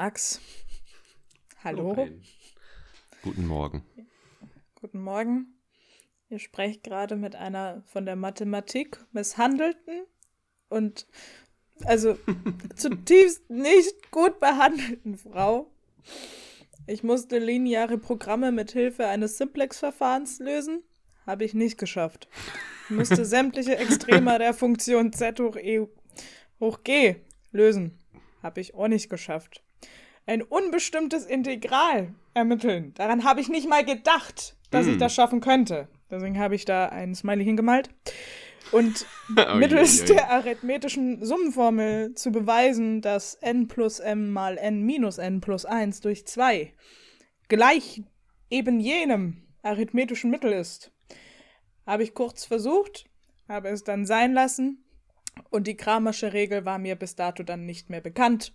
Max. Hallo. Oh, Guten Morgen. Guten Morgen. Ihr sprecht gerade mit einer von der Mathematik misshandelten und also zutiefst nicht gut behandelten Frau. Ich musste lineare Programme mit Hilfe eines Simplex-Verfahrens lösen. Habe ich nicht geschafft. Ich musste sämtliche Extrema der Funktion z hoch e hoch g lösen. Habe ich auch nicht geschafft. Ein unbestimmtes Integral ermitteln. Daran habe ich nicht mal gedacht, dass mm. ich hm. das schaffen könnte. Deswegen habe ich da ein Smiley hingemalt. Und oh mittels je, je. der arithmetischen Summenformel zu beweisen, dass n plus m mal n minus n plus 1 durch 2 gleich eben jenem arithmetischen Mittel ist, habe ich kurz versucht, habe es dann sein lassen und die Kramersche Regel war mir bis dato dann nicht mehr bekannt.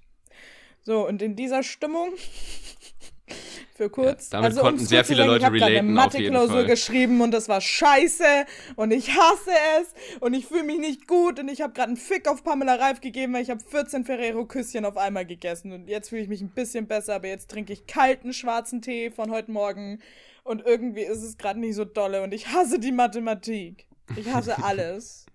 So, und in dieser Stimmung für kurz. Ja, damit also, konnten sehr viele Leute relaten. Ich habe eine Mathe-Klausur geschrieben und das war scheiße und ich hasse es und ich fühle mich nicht gut und ich habe gerade einen Fick auf Pamela Reif gegeben, weil ich habe 14 Ferrero-Küsschen auf einmal gegessen und jetzt fühle ich mich ein bisschen besser, aber jetzt trinke ich kalten schwarzen Tee von heute Morgen und irgendwie ist es gerade nicht so dolle und ich hasse die Mathematik. Ich hasse alles.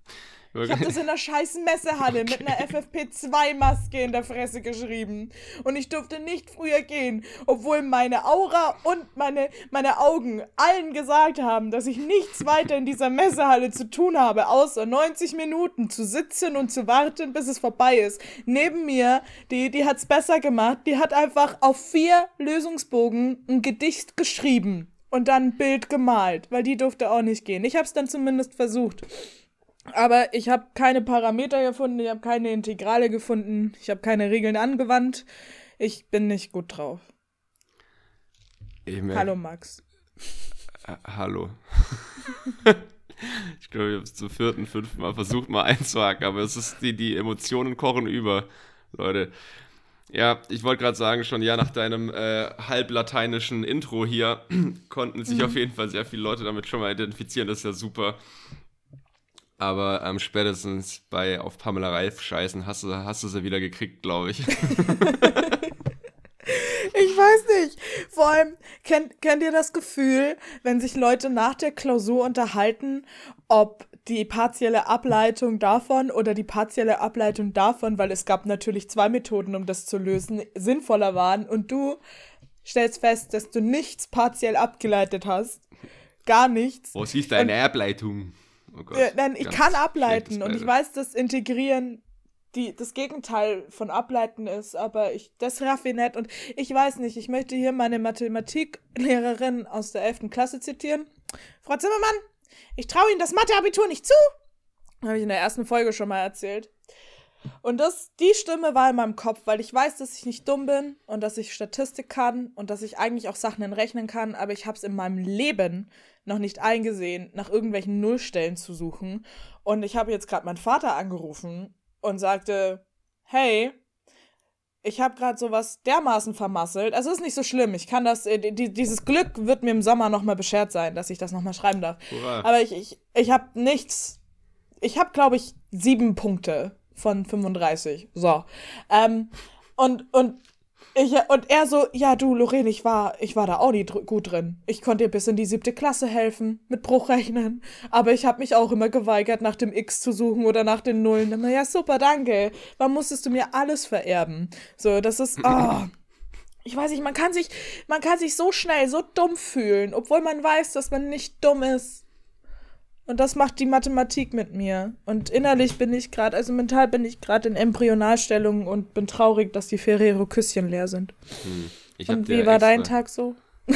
Ich habe das in der scheiß Messehalle okay. mit einer FFP2-Maske in der Fresse geschrieben. Und ich durfte nicht früher gehen, obwohl meine Aura und meine, meine Augen allen gesagt haben, dass ich nichts weiter in dieser Messehalle zu tun habe, außer 90 Minuten zu sitzen und zu warten, bis es vorbei ist. Neben mir, die, die hat's besser gemacht, die hat einfach auf vier Lösungsbogen ein Gedicht geschrieben und dann ein Bild gemalt, weil die durfte auch nicht gehen. Ich hab's dann zumindest versucht. Aber ich habe keine Parameter gefunden, ich habe keine Integrale gefunden, ich habe keine Regeln angewandt. Ich bin nicht gut drauf. Merke, hallo Max. Äh, hallo. ich glaube, ich habe es zum vierten, fünften Mal versucht, mal einzuhaken, aber es ist die, die Emotionen kochen über, Leute. Ja, ich wollte gerade sagen, schon ja, nach deinem äh, halblateinischen Intro hier konnten sich mhm. auf jeden Fall sehr viele Leute damit schon mal identifizieren. Das ist ja super. Aber ähm, spätestens bei auf Pamela Reif scheißen hast du, hast du sie wieder gekriegt, glaube ich. ich weiß nicht. Vor allem, kennt, kennt ihr das Gefühl, wenn sich Leute nach der Klausur unterhalten, ob die partielle Ableitung davon oder die partielle Ableitung davon, weil es gab natürlich zwei Methoden, um das zu lösen, sinnvoller waren und du stellst fest, dass du nichts partiell abgeleitet hast. Gar nichts. Was ist deine und Ableitung? Oh Gott, ja, nein, ich kann ableiten und ich weiß, dass Integrieren die, das Gegenteil von ableiten ist, aber ich, das Raffinett und ich weiß nicht, ich möchte hier meine Mathematiklehrerin aus der 11. Klasse zitieren. Frau Zimmermann, ich traue Ihnen das Matheabitur nicht zu. Habe ich in der ersten Folge schon mal erzählt. Und das, die Stimme war in meinem Kopf, weil ich weiß, dass ich nicht dumm bin und dass ich Statistik kann und dass ich eigentlich auch Sachen entrechnen kann, aber ich habe es in meinem Leben noch nicht eingesehen, nach irgendwelchen Nullstellen zu suchen. Und ich habe jetzt gerade meinen Vater angerufen und sagte, hey, ich habe gerade sowas dermaßen vermasselt. Also ist nicht so schlimm. Ich kann das, äh, die, dieses Glück wird mir im Sommer nochmal beschert sein, dass ich das nochmal schreiben darf. Hurra. Aber ich, ich, ich habe nichts. Ich habe, glaube ich, sieben Punkte von 35. So. Ähm, und, und ich, und er so, ja du, Lorraine, ich war, ich war da auch nie dr gut drin. Ich konnte dir bis in die siebte Klasse helfen, mit Bruchrechnen. Aber ich habe mich auch immer geweigert, nach dem X zu suchen oder nach den Nullen. Immer, ja, super, danke. Warum musstest du mir alles vererben? So, das ist, oh. Ich weiß nicht, man kann sich, man kann sich so schnell so dumm fühlen, obwohl man weiß, dass man nicht dumm ist. Und das macht die Mathematik mit mir. Und innerlich bin ich gerade, also mental bin ich gerade in Embryonalstellung und bin traurig, dass die Ferrero-Küsschen leer sind. Hm. Und wie war extra... dein Tag so?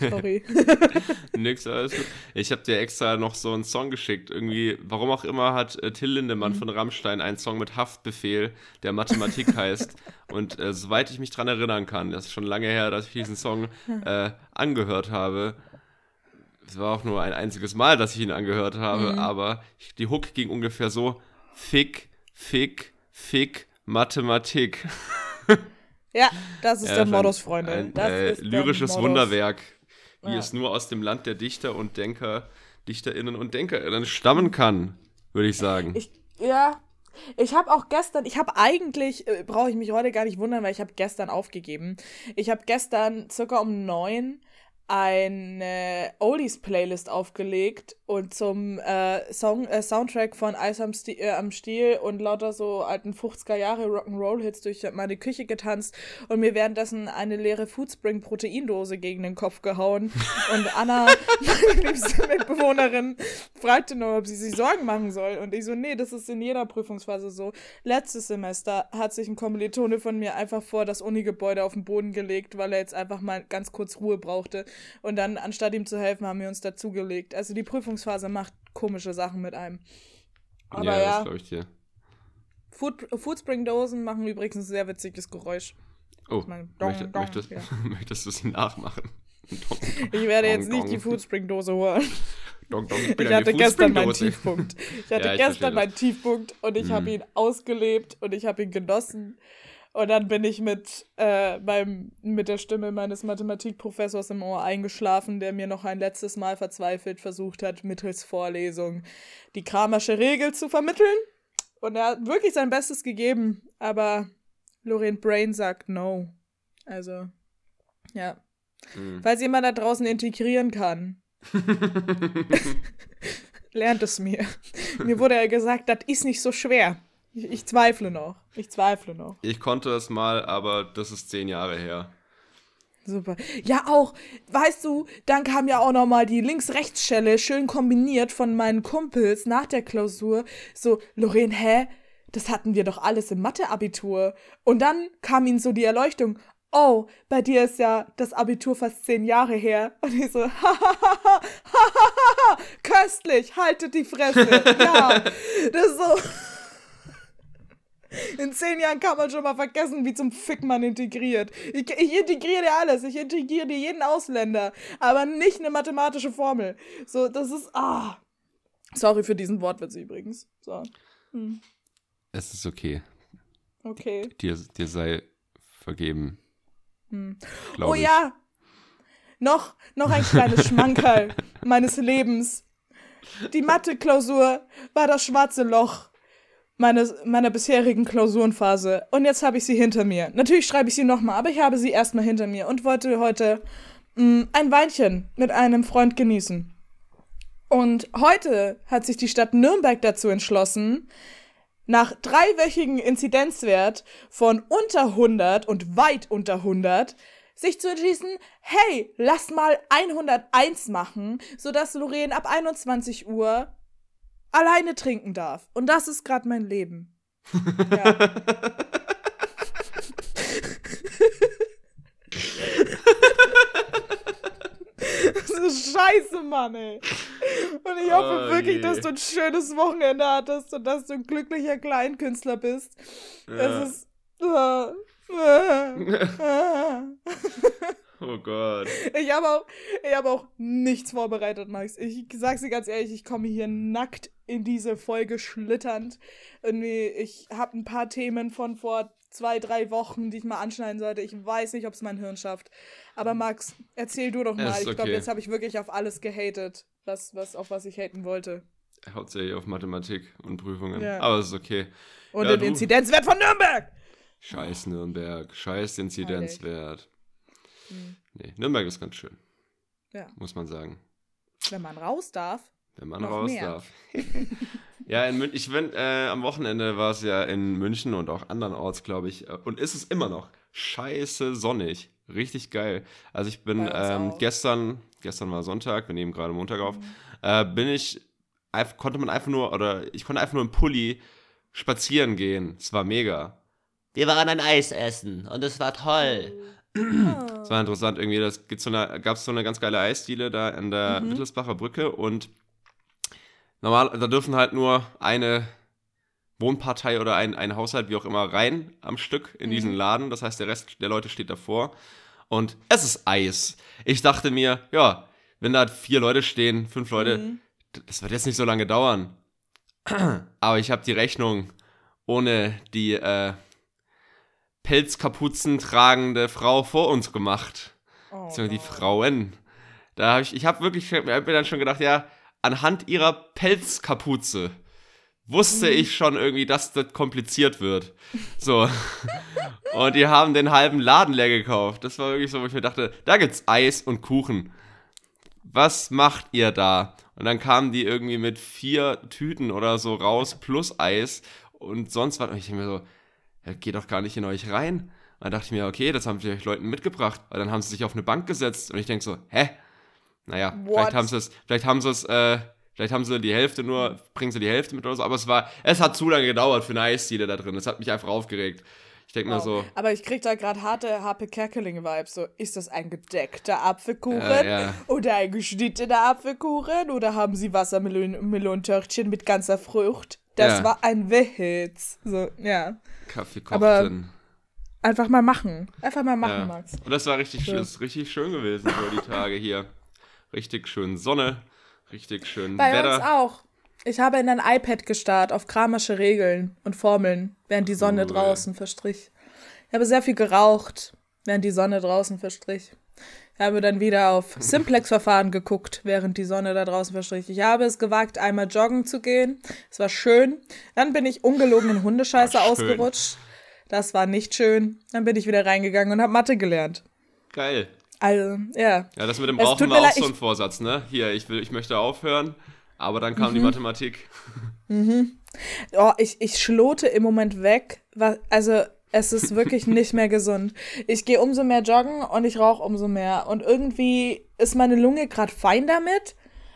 Sorry. Nix, alles gut. Ich habe dir extra noch so einen Song geschickt. Irgendwie, warum auch immer, hat äh, Till Lindemann mhm. von Rammstein einen Song mit Haftbefehl, der Mathematik heißt. Und äh, soweit ich mich dran erinnern kann, das ist schon lange her, dass ich diesen Song äh, angehört habe, es war auch nur ein einziges Mal, dass ich ihn angehört habe, mhm. aber die Hook ging ungefähr so: Fick, Fick, Fick, Mathematik. Ja, das ist ja, der Modus, Freunde. Ein, das äh, ist lyrisches Wunderwerk, wie ja. es nur aus dem Land der Dichter und Denker, Dichterinnen und Denkerinnen stammen kann, würde ich sagen. Ich, ja, Ich habe auch gestern, ich habe eigentlich, äh, brauche ich mich heute gar nicht wundern, weil ich habe gestern aufgegeben. Ich habe gestern circa um neun eine Oldies-Playlist aufgelegt und zum äh, Song, äh, Soundtrack von Eis am, Sti äh, am Stiel und lauter so alten 50er Jahre Rock'n'Roll-Hits durch meine Küche getanzt und mir währenddessen eine leere Foodspring-Proteindose gegen den Kopf gehauen. und Anna, meine liebste Mitbewohnerin, fragte nur, ob sie sich Sorgen machen soll. Und ich so, nee, das ist in jeder Prüfungsphase so. Letztes Semester hat sich ein Kommilitone von mir einfach vor das Unigebäude auf den Boden gelegt, weil er jetzt einfach mal ganz kurz Ruhe brauchte. Und dann, anstatt ihm zu helfen, haben wir uns dazugelegt. Also die Prüfungsphase macht komische Sachen mit einem. Aber ja, ja das glaube ich dir. Food, Foodspring-Dosen machen übrigens ein sehr witziges Geräusch. Oh, meine, dong, möchte, dong, möchtest, ja. möchtest du sie nachmachen? Dong, ich werde jetzt nicht die Foodspring-Dose holen. ich, ich hatte gestern meinen Tiefpunkt. Ich hatte ja, ich gestern meinen Tiefpunkt und ich hm. habe ihn ausgelebt und ich habe ihn genossen. Und dann bin ich mit, äh, beim, mit der Stimme meines Mathematikprofessors im Ohr eingeschlafen, der mir noch ein letztes Mal verzweifelt versucht hat, mittels Vorlesung die Kramersche Regel zu vermitteln. Und er hat wirklich sein Bestes gegeben, aber Lorraine Brain sagt no. Also, ja. Mhm. Falls jemand da draußen integrieren kann, lernt es mir. mir wurde ja gesagt, das ist nicht so schwer. Ich, ich, zweifle noch. Ich zweifle noch. Ich konnte es mal, aber das ist zehn Jahre her. Super. Ja, auch, weißt du, dann kam ja auch nochmal die Links-Rechts-Schelle schön kombiniert von meinen Kumpels nach der Klausur. So, Lorraine, hä? Das hatten wir doch alles im Mathe-Abitur. Und dann kam ihnen so die Erleuchtung. Oh, bei dir ist ja das Abitur fast zehn Jahre her. Und ich so, hahaha, köstlich, haltet die Fresse. ja, das ist so. In zehn Jahren kann man schon mal vergessen, wie zum Fick man integriert. Ich, ich integriere dir alles. Ich integriere dir jeden Ausländer. Aber nicht eine mathematische Formel. So, das ist. Ah. Sorry für diesen Wortwitz übrigens. So. Hm. Es ist okay. Okay. Dir, dir sei vergeben. Hm. Oh ich. ja. Noch, noch ein kleines Schmankerl meines Lebens. Die Mathe-Klausur war das schwarze Loch meines, meiner bisherigen Klausurenphase. Und jetzt habe ich sie hinter mir. Natürlich schreibe ich sie nochmal, aber ich habe sie erstmal hinter mir und wollte heute mh, mm, ein Weinchen mit einem Freund genießen. Und heute hat sich die Stadt Nürnberg dazu entschlossen, nach dreiwöchigen Inzidenzwert von unter 100 und weit unter 100 sich zu entschließen, hey, lass mal 101 machen, sodass Lorraine ab 21 Uhr alleine trinken darf. Und das ist gerade mein Leben. Ja. das ist scheiße, Mann, ey. Und ich hoffe oh, wirklich, je. dass du ein schönes Wochenende hattest und dass du ein glücklicher Kleinkünstler bist. Ja. Das ist. Uh, Oh Gott. Ich habe auch, hab auch nichts vorbereitet, Max. Ich sag's dir ganz ehrlich, ich komme hier nackt in diese Folge schlitternd. Irgendwie, ich habe ein paar Themen von vor zwei, drei Wochen, die ich mal anschneiden sollte. Ich weiß nicht, ob es mein Hirn schafft. Aber Max, erzähl du doch mal. Ich glaube, jetzt habe ich wirklich auf alles gehatet, was, was, auf was ich haten wollte. Hauptsächlich auf Mathematik und Prüfungen. Ja. Aber es ist okay. Und ja, den du... Inzidenzwert von Nürnberg! Scheiß Nürnberg, scheiß Inzidenzwert. Mhm. Nee, Nürnberg ist ganz schön. Ja. Muss man sagen. Wenn man raus darf. Wenn man raus mehr. darf. ja, in München, ich bin, äh, am Wochenende war es ja in München und auch andernorts, glaube ich. Äh, und ist es immer noch scheiße sonnig. Richtig geil. Also ich bin ähm, gestern, gestern war Sonntag, wir nehmen gerade Montag auf, mhm. äh, bin ich, konnte man einfach nur, oder ich konnte einfach nur im Pulli spazieren gehen. Es war mega. Wir waren ein Eis essen und es war toll. Oh. Das war interessant irgendwie. Das so gab es so eine ganz geile Eisdiele da an der mhm. Wittelsbacher Brücke und normal, da dürfen halt nur eine Wohnpartei oder ein, ein Haushalt, wie auch immer, rein am Stück in mhm. diesen Laden. Das heißt, der Rest der Leute steht davor. Und es ist Eis. Ich dachte mir, ja, wenn da vier Leute stehen, fünf Leute, mhm. das wird jetzt nicht so lange dauern. Aber ich habe die Rechnung ohne die äh, Pelzkapuzen tragende Frau vor uns gemacht. Oh, die Frauen. Da habe ich, ich habe wirklich, ich hab mir dann schon gedacht, ja, anhand ihrer Pelzkapuze wusste Mhm. ich schon irgendwie, dass das kompliziert wird. So. Und die haben den halben Laden leer gekauft. Das war wirklich so, wo ich mir dachte, da gibt's Eis und Kuchen. Was macht ihr da? Und dann kamen die irgendwie mit vier Tüten oder so raus, plus Eis und sonst was. Und ich denke mir so, ja, geht doch gar nicht in euch rein. Und dann dachte ich mir, okay, das haben sie euch Leuten mitgebracht. Und dann haben sie sich auf eine Bank gesetzt und ich denke so, hä? Naja, What? vielleicht haben sie es, vielleicht haben sie es, äh, vielleicht haben sie die Hälfte nur, bringen sie die Hälfte mit oder so, aber es war, es hat zu lange gedauert für eine Eisdiele da drin. Es hat mich einfach aufgeregt. Ich denke mir so, Aber ich krieg da gerade harte HP Kerkeling-Vibes. So, ist das ein gedeckter Apfelkuchen? Äh, ja. Oder ein geschnittener Apfelkuchen? Oder haben sie Wassermelonentörtchen mit ganzer Frucht? Das Ja. war ein Witz. So, ja. Kaffee Aber- kochten. Einfach mal machen. Einfach mal machen, Ja. Max. Und das war richtig, Ja. das richtig schön gewesen, so die Tage hier. Richtig schön Sonne, richtig schön Bei Wetter. uns auch. Ich habe in ein iPad gestarrt auf kramersche Regeln und Formeln, während die Sonne Cool. draußen verstrich. Ich habe sehr viel geraucht, während die Sonne draußen verstrich. Ich habe dann wieder auf Simplex-Verfahren geguckt, während die Sonne da draußen verstrich. Ich habe es gewagt, einmal joggen zu gehen. Es war schön. Dann bin ich ungelogen in Hundescheiße ausgerutscht. Das war nicht schön. Dann bin ich wieder reingegangen und habe Mathe gelernt. Geil. Also, ja. Ja, das mit dem Rauchen war auch so ein Vorsatz, ne? Hier, ich will, ich möchte aufhören, aber dann kam die Mhm. Mathematik. Oh, ich, ich schlote im Moment weg. wa- Also, es ist wirklich nicht mehr gesund. Ich gehe umso mehr joggen und ich rauche umso mehr. Und irgendwie ist meine Lunge gerade fein damit.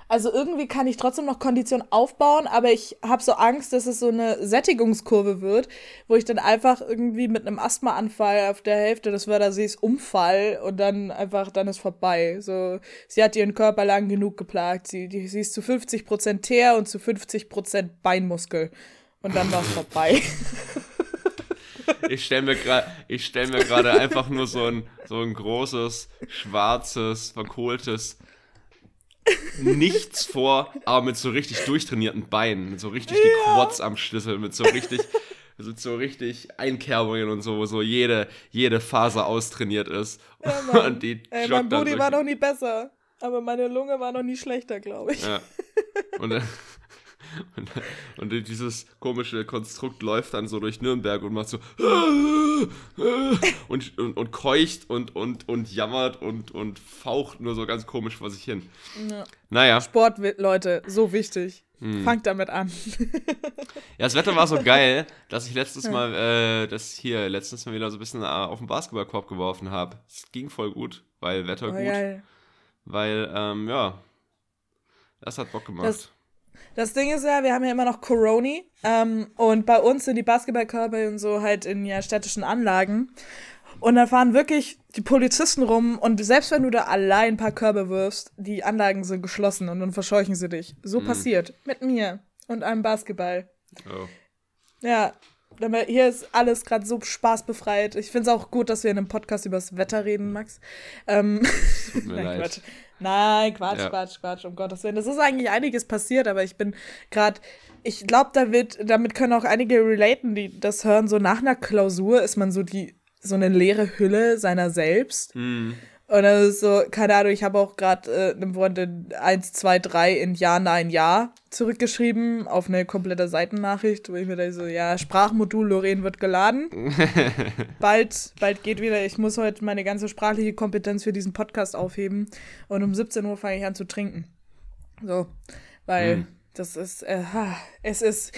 Also irgendwie kann ich trotzdem noch Kondition aufbauen, aber ich habe so Angst, dass es so eine Sättigungskurve wird, wo ich dann einfach irgendwie mit einem Asthmaanfall auf der Hälfte des Wörtersees umfall und dann einfach, dann ist vorbei. So, sie hat ihren Körper lang genug geplagt. Sie, die, sie ist zu 50% Teer und zu 50% Beinmuskel. Und dann war es vorbei. Ich stelle mir gerade stell mir gerade einfach nur so ein, so ein großes, schwarzes, verkohltes Nichts vor, aber mit so richtig durchtrainierten Beinen, mit so richtig die Quads am Schlüssel, mit so richtig, mit so richtig Einkerbungen und so, wo so jede, jede Faser austrainiert ist. Ja, und die Ey, mein Booty war noch nie besser. Aber meine Lunge war noch nie schlechter, glaube ich. Ja. Und, dann- und, und dieses komische Konstrukt läuft dann so durch Nürnberg und macht so und, und, und keucht und, und, und jammert und, und faucht nur so ganz komisch vor sich hin. Ja. Naja, Sport, Leute, so wichtig. Hm. Fangt damit an. ja, das Wetter war so geil, dass ich letztes Mal, äh, das hier, letztens mal wieder so ein bisschen äh, auf den Basketballkorb geworfen habe. Es ging voll gut, weil Wetter Oh, gut, geil. weil, ähm, ja, das hat Bock gemacht. Das- Das Ding ist ja, wir haben ja immer noch Coroni ähm, und bei uns sind die Basketballkörper und so halt in ja städtischen Anlagen. Und da fahren wirklich die Polizisten rum und selbst wenn du da allein ein paar Körbe wirfst, die Anlagen sind geschlossen und dann verscheuchen sie dich. So passiert. Mit mir und einem Basketball. Oh. Ja, hier ist alles gerade so spaßbefreit. Ich finde es auch gut, dass wir in einem Podcast über das Wetter reden, Max. Ähm, Tut mir Nein, leid. Quatsch. Nein, Quatsch, Ja. Quatsch, Quatsch, um Gottes Willen. Es ist eigentlich einiges passiert, aber ich bin gerade, ich glaube, da wird, damit können auch einige relaten, die das hören. So nach einer Klausur ist man so die, so eine leere Hülle seiner selbst. Hm. Und das ist so, keine Ahnung, ich habe auch gerade äh, einem Freund in 1, 2, 3 in Ja, Nein, Ja zurückgeschrieben auf eine komplette Seitennachricht, wo ich mir da so, ja, Sprachmodul Lorraine wird geladen. bald, bald geht wieder, ich muss heute meine ganze sprachliche Kompetenz für diesen Podcast aufheben und um 17 Uhr fange ich an zu trinken. So, weil Hm. das ist, äh, es ist,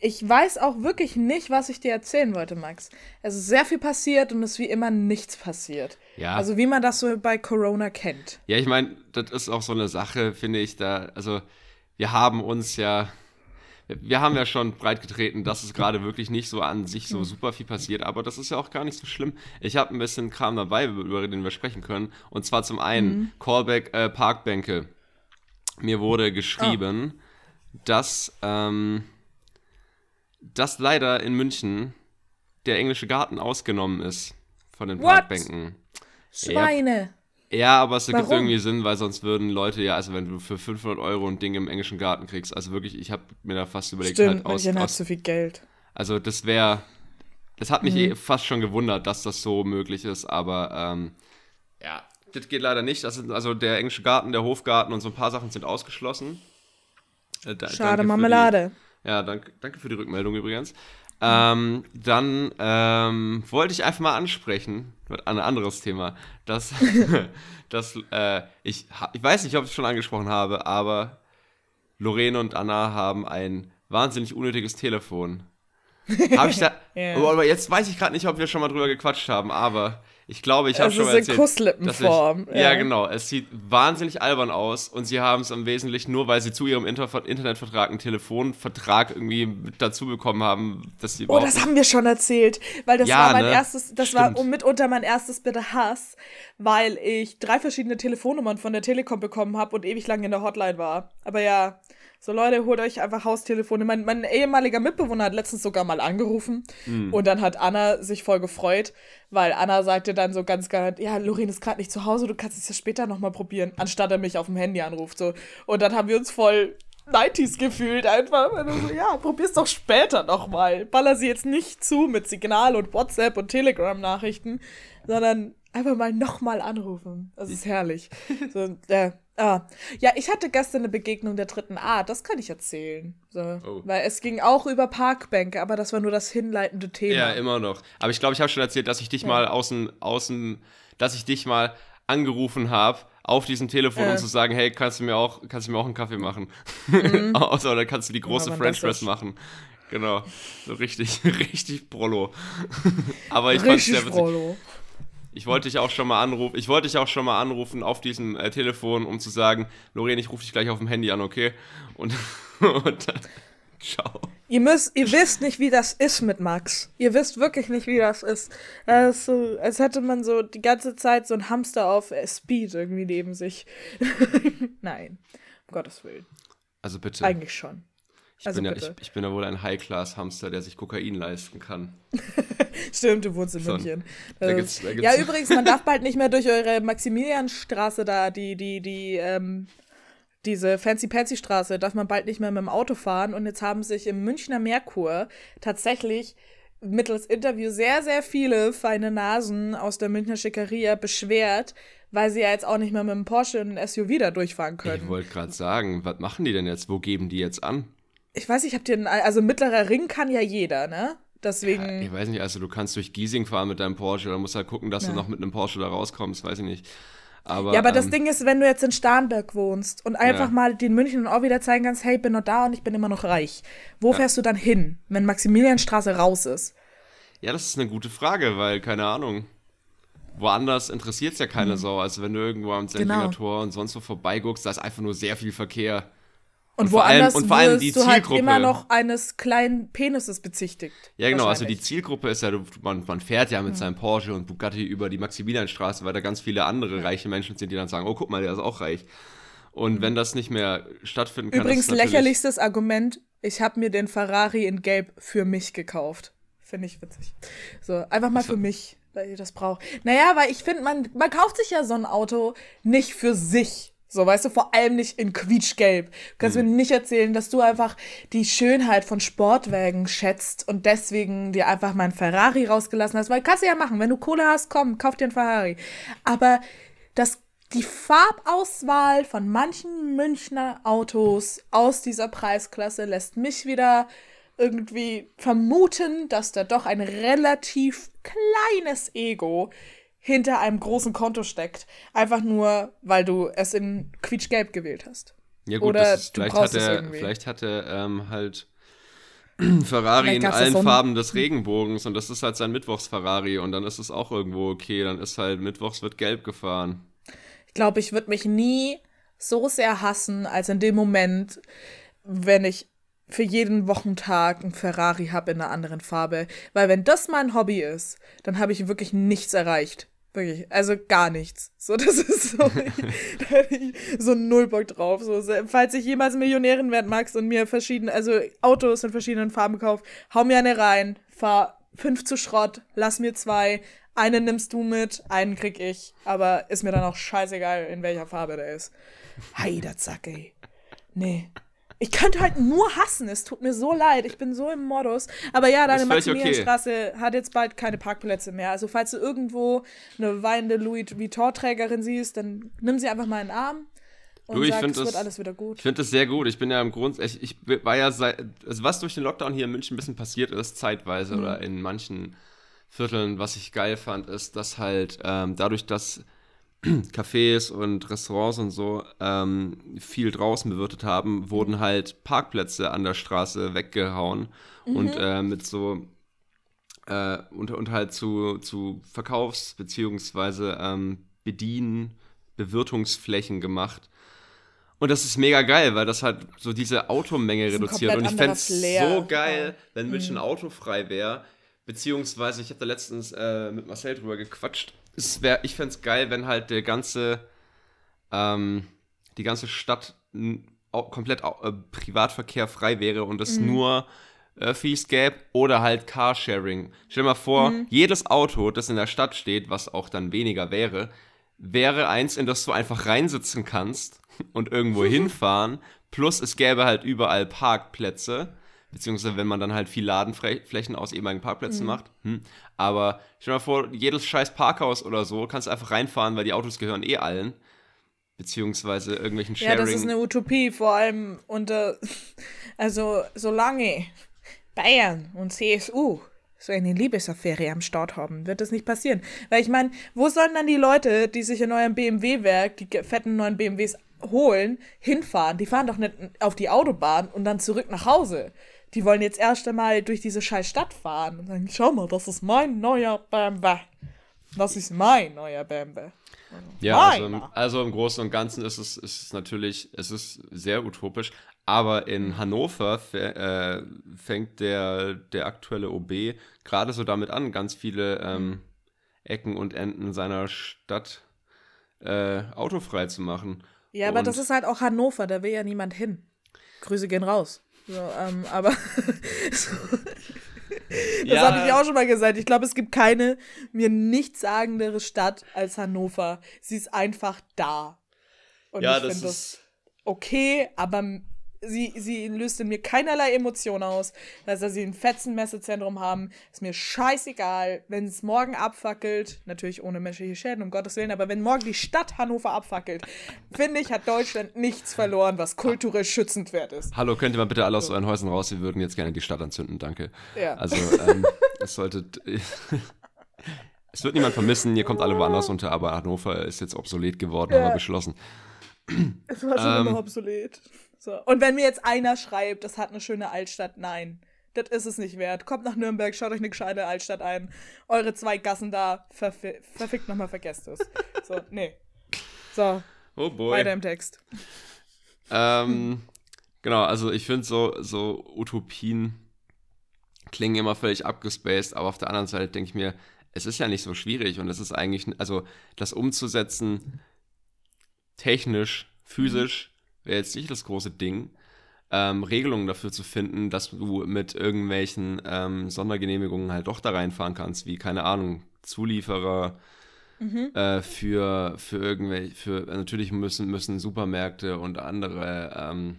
ich weiß auch wirklich nicht, was ich dir erzählen wollte, Max. Es ist sehr viel passiert und es ist wie immer nichts passiert. Ja. Also wie man das so bei Corona kennt. Ja, ich meine, das ist auch so eine Sache, finde ich, da, also wir haben uns ja, wir haben ja schon breit getreten, dass es gerade wirklich nicht so an sich so super viel passiert, aber das ist ja auch gar nicht so schlimm. Ich habe ein bisschen Kram dabei, über den wir sprechen können. Und zwar zum einen Callback äh, Parkbänke. Mir wurde geschrieben, dass, ähm, dass leider in München der englische Garten ausgenommen ist von den What? Schweine. Ja, aber es ergibt Warum? irgendwie Sinn, weil sonst würden Leute ja, also wenn du für 500 Euro ein Ding im englischen Garten kriegst, also wirklich, ich habe mir da fast überlegt, Stimmt, halt aus, München hat zu viel Geld. also das wäre, das hat mich Mhm. eh fast schon gewundert, dass das so möglich ist, aber ähm, ja, das geht leider nicht. Das sind, also der englische Garten, der Hofgarten und so ein paar Sachen sind ausgeschlossen. Äh, da- Schade Marmelade. Ja, danke, danke für die Rückmeldung übrigens. Ähm, dann ähm, wollte ich einfach mal ansprechen, ein anderes Thema, dass, dass äh, ich, ich weiß nicht, ob ich es schon angesprochen habe, aber Lorene und Anna haben ein wahnsinnig unnötiges Telefon. Habe ich da. yeah. Aber jetzt weiß ich gerade nicht, ob wir schon mal drüber gequatscht haben, aber ich glaube, ich habe schon mal erzählt. Kusslippenform. Ich, ja. ja, genau. Es sieht wahnsinnig albern aus und sie haben es im Wesentlichen nur, weil sie zu ihrem Inter Internetvertrag einen Telefonvertrag irgendwie mit dazu bekommen haben, dass sie. Oh, das haben wir schon erzählt, weil das ja, war mein ne? erstes, das Stimmt. war mitunter mein erstes Bitte Hass, weil ich drei verschiedene Telefonnummern von der Telekom bekommen habe und ewig lang in der Hotline war. Aber ja. So, Leute, holt euch einfach Haustelefone. Mein, mein ehemaliger Mitbewohner hat letztens sogar mal angerufen. Mhm. Und dann hat Anna sich voll gefreut, weil Anna sagte dann so ganz gar ja, Lorin ist gerade nicht zu Hause, du kannst es ja später nochmal probieren, anstatt er mich auf dem Handy anruft. So. Und dann haben wir uns voll 90s gefühlt einfach. So, ja, probier's doch später nochmal. Baller sie jetzt nicht zu mit Signal und WhatsApp und Telegram-Nachrichten, sondern einfach mal nochmal anrufen. Das ist herrlich. So, äh, Ah. Ja, ich hatte gestern eine Begegnung der dritten Art, das kann ich erzählen. So. Oh. Weil es ging auch über Parkbänke, aber das war nur das hinleitende Thema. Ja, immer noch. Aber ich glaube, ich habe schon erzählt, dass ich dich ja. mal außen, außen, dass ich dich mal angerufen habe auf diesem Telefon, äh. um zu sagen, hey, kannst du mir auch, kannst du mir auch einen Kaffee machen? Mhm. Außer oder kannst du die große ja, French Press machen. Genau. So richtig, richtig Prollo. aber ich fand es sehr witzig. Prollo. Ich wollte dich auch schon mal anrufen. Ich wollte dich auch schon mal anrufen auf diesem äh, Telefon, um zu sagen, Lorraine, ich rufe dich gleich auf dem Handy an, okay? Und, und dann, ciao. Ihr müsst, ihr wisst nicht, wie das ist mit Max. Ihr wisst wirklich nicht, wie das ist. Das ist so, als hätte man so die ganze Zeit so ein Hamster auf äh, Speed irgendwie neben sich. Nein, um Gottes Willen. Also bitte. Eigentlich schon. Ich, also bin, ja, ich, ich, bin ja wohl ein High-Class-Hamster, der sich Kokain leisten kann. Stimmt, du wohnst in so, München. Da gibt's, da gibt's ja, übrigens, man darf bald nicht mehr durch eure Maximilianstraße da, die, die, die, ähm, diese Fancy-Pansy-Straße, darf man bald nicht mehr mit dem Auto fahren. Und jetzt haben sich im Münchner Merkur tatsächlich mittels Interview sehr, sehr viele feine Nasen aus der Münchner Schickeria beschwert, weil sie ja jetzt auch nicht mehr mit dem Porsche und einem SUV da durchfahren können. Ich wollte gerade sagen, was machen die denn jetzt? Wo geben die jetzt an? Ich weiß nicht, habt ihr, also mittlerer Ring kann ja jeder, ne? Deswegen. Ja, ich weiß nicht, also du kannst durch Giesing fahren mit deinem Porsche, dann musst du halt gucken, dass ja. du noch mit einem Porsche da rauskommst, weiß ich nicht. Aber, ja, aber ähm, das Ding ist, wenn du jetzt in Starnberg wohnst und einfach ja. mal den München und auch wieder zeigen kannst, hey, ich bin noch da und ich bin immer noch reich. Wo fährst du dann hin, wenn Maximilianstraße raus ist? Ja, das ist eine gute Frage, weil, keine Ahnung, woanders interessiert es ja keine mhm. Sau. Also wenn du irgendwo am Sendlinger genau. Tor und sonst wo vorbeiguckst, da ist einfach nur sehr viel Verkehr. Und, und woanders allem, und vor allem die du halt immer noch eines kleinen Penises bezichtigt. Ja, genau. Also die Zielgruppe ist ja, man, man fährt ja mit mhm. seinem Porsche und Bugatti über die Maximilianstraße, weil da ganz viele andere reiche Menschen sind, die dann sagen, oh, guck mal, der ist auch reich. Und mhm. wenn das nicht mehr stattfinden kann. Übrigens, lächerlichstes Argument, ich habe mir den Ferrari in Gelb für mich gekauft. Finde ich witzig. So, einfach mal für mich, weil ihr das braucht. Naja, weil ich finde, man, man kauft sich ja so ein Auto nicht für sich so, weißt du, vor allem nicht in quietschgelb. Du kannst mhm. mir nicht erzählen, dass du einfach die Schönheit von Sportwagen schätzt und deswegen dir einfach mal ein Ferrari rausgelassen hast. Weil kannst du ja machen, wenn du Kohle hast, komm, kauf dir ein Ferrari. Aber das, die Farbauswahl von manchen Münchner Autos aus dieser Preisklasse lässt mich wieder irgendwie vermuten, dass da doch ein relativ kleines Ego hinter einem großen Konto steckt. Einfach nur, weil du es in quietschgelb gewählt hast. Ja gut, Oder ist, vielleicht, hat er, vielleicht hat er ähm, halt Ferrari in allen so Farben des Regenbogens und das ist halt sein Mittwochs-Ferrari und dann ist es auch irgendwo okay, dann ist halt Mittwochs wird gelb gefahren. Ich glaube, ich würde mich nie so sehr hassen, als in dem Moment, wenn ich für jeden Wochentag ein Ferrari habe in einer anderen Farbe. Weil wenn das mein Hobby ist, dann habe ich wirklich nichts erreicht. Wirklich, also gar nichts. So, das ist so, ich so null Bock drauf. So, falls ich jemals Millionärin werden magst und mir verschiedene, also Autos in verschiedenen Farben kauf, hau mir eine rein, fahr fünf zu Schrott, lass mir zwei, einen nimmst du mit, einen krieg ich, aber ist mir dann auch scheißegal, in welcher Farbe der ist. Heiderzack, ey. Nee. Ich könnte halt nur hassen. Es tut mir so leid. Ich bin so im Modus. Aber ja, deine Maximilianstraße okay. hat jetzt bald keine Parkplätze mehr. Also, falls du irgendwo eine weinende Louis Vuitton-Trägerin siehst, dann nimm sie einfach mal in den Arm und Du, ich find es wird das- alles wieder gut. Ich finde das sehr gut. Ich bin ja im Grund, ich, ich war ja seit, also was durch den Lockdown hier in München ein bisschen passiert ist, zeitweise Mhm. oder in manchen Vierteln, was ich geil fand, ist, dass halt ähm, dadurch, dass Cafés und Restaurants und so ähm, viel draußen bewirtet haben, wurden halt Parkplätze an der Straße weggehauen und äh, mit so äh, und, und halt zu, zu Verkaufs- beziehungsweise ähm, Bedien-, Bewirtungsflächen gemacht. Und das ist mega geil, weil das halt so diese Automenge reduziert. Und ich fände es so geil, wenn München autofrei wäre. Beziehungsweise, ich habe da letztens äh, mit Marcel drüber gequatscht. Es wär, ich fände es geil, wenn halt der ganze, ähm, die ganze Stadt komplett äh, Privatverkehr frei wäre und es nur Öffis gäbe oder halt Carsharing. Stell dir mal vor, jedes Auto, das in der Stadt steht, was auch dann weniger wäre, wäre eins, in das du einfach reinsitzen kannst und irgendwo hinfahren. Plus es gäbe halt überall Parkplätze. Beziehungsweise wenn man dann halt viel Ladenflächen aus ehemaligen Parkplätzen macht. Hm. Aber stell dir mal vor, jedes scheiß Parkhaus oder so kannst du einfach reinfahren, weil die Autos gehören eh allen. Beziehungsweise irgendwelchen Ja, Sharing. das ist eine Utopie, vor allem unter, also solange Bayern und CSU so eine Liebesaffäre am Start haben, wird das nicht passieren. Weil ich meine, wo sollen dann die Leute, die sich in eurem BMW-Werk, die fetten neuen BMWs holen, hinfahren? Die fahren doch nicht auf die Autobahn und dann zurück nach Hause. Die wollen jetzt erst einmal durch diese scheiß Stadt fahren und sagen, schau mal, das ist mein neuer BMW. Das ist mein neuer BMW. Ja, also im, also im Großen und Ganzen ist es, ist es natürlich, es ist sehr utopisch. Aber in Hannover äh, fängt der, der aktuelle OB gerade so damit an, ganz viele ähm, Ecken und Enden seiner Stadt äh, autofrei zu machen. Ja, aber Und- das ist halt auch Hannover, da will ja niemand hin. Grüße gehen raus. So, ähm, aber so, das Ja. habe ich auch schon mal gesagt. Ich glaube, es gibt keine mir nichtssagendere Stadt als Hannover. Sie ist einfach da. Und Ja, ich finde das okay, aber sie, sie löst in mir keinerlei Emotion aus, dass sie ein fetzen Messezentrum haben. Ist mir scheißegal, wenn es morgen abfackelt, natürlich ohne menschliche Schäden, um Gottes Willen, aber wenn morgen die Stadt Hannover abfackelt, finde ich, hat Deutschland nichts verloren, was kulturell schützenswert ist. Hallo, könnt ihr mal bitte alle aus euren Häusern raus? Wir würden jetzt gerne die Stadt anzünden, danke. Ja. Also, ähm, es sollte. es wird niemand vermissen, ihr kommt alle woanders unter, aber Hannover ist jetzt obsolet geworden, haben Ja. wir beschlossen. Es war schon Ähm. immer obsolet. So. Und wenn mir jetzt einer schreibt, das hat eine schöne Altstadt, nein. Das ist es nicht wert. Kommt nach Nürnberg, schaut euch eine gescheite Altstadt ein. Eure zwei Gassen da, verfi verfickt nochmal, vergesst es. So, nee. So, Oh boy. weiter im Text. Ähm, genau, also ich finde so, so Utopien klingen immer völlig abgespaced, aber auf der anderen Seite denke ich mir, es ist ja nicht so schwierig und es ist eigentlich, also das umzusetzen, technisch, physisch, wäre jetzt nicht das große Ding. Ähm, Regelungen dafür zu finden, dass du mit irgendwelchen ähm, Sondergenehmigungen halt doch da reinfahren kannst, wie, keine Ahnung, Zulieferer, äh, für, für irgendwelche, für, natürlich müssen, müssen Supermärkte und andere, ähm,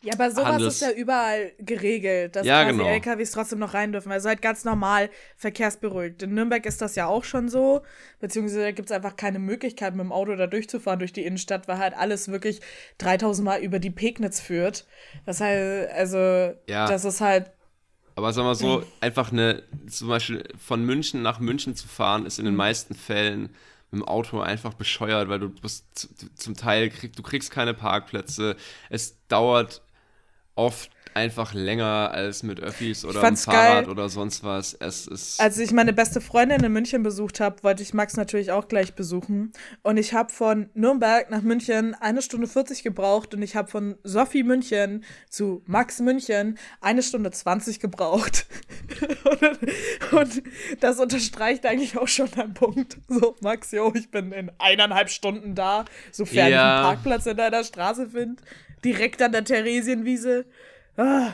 Ja, aber sowas Handels- ist ja überall geregelt, dass Ja, genau. LKWs trotzdem noch rein dürfen. Also halt ganz normal verkehrsberuhigt. In Nürnberg ist das ja auch schon so, beziehungsweise da gibt es einfach keine Möglichkeit, mit dem Auto da durchzufahren durch die Innenstadt, weil halt alles wirklich 3000 Mal über die Pegnitz führt. Das heißt, also, Ja. das ist halt, aber sagen wir so, einfach eine, zum Beispiel von München nach München zu fahren, ist in Mhm. den meisten Fällen mit dem Auto einfach bescheuert, weil du bist zum Teil, krieg, du kriegst keine Parkplätze, es dauert oft einfach länger als mit Öffis oder dem Fahrrad geil. oder sonst was. Es ist, Als ich meine beste Freundin in München besucht habe, wollte ich Max natürlich auch gleich besuchen. Und ich habe von Nürnberg nach München eine Stunde 40 gebraucht und ich habe von Sophie München zu Max München eine Stunde 20 gebraucht. und, und das unterstreicht eigentlich auch schon einen Punkt. So, Max, jo, ich bin in eineinhalb Stunden da, sofern ich Ja. einen Parkplatz in deiner Straße finde. Direkt an der Theresienwiese. Ah,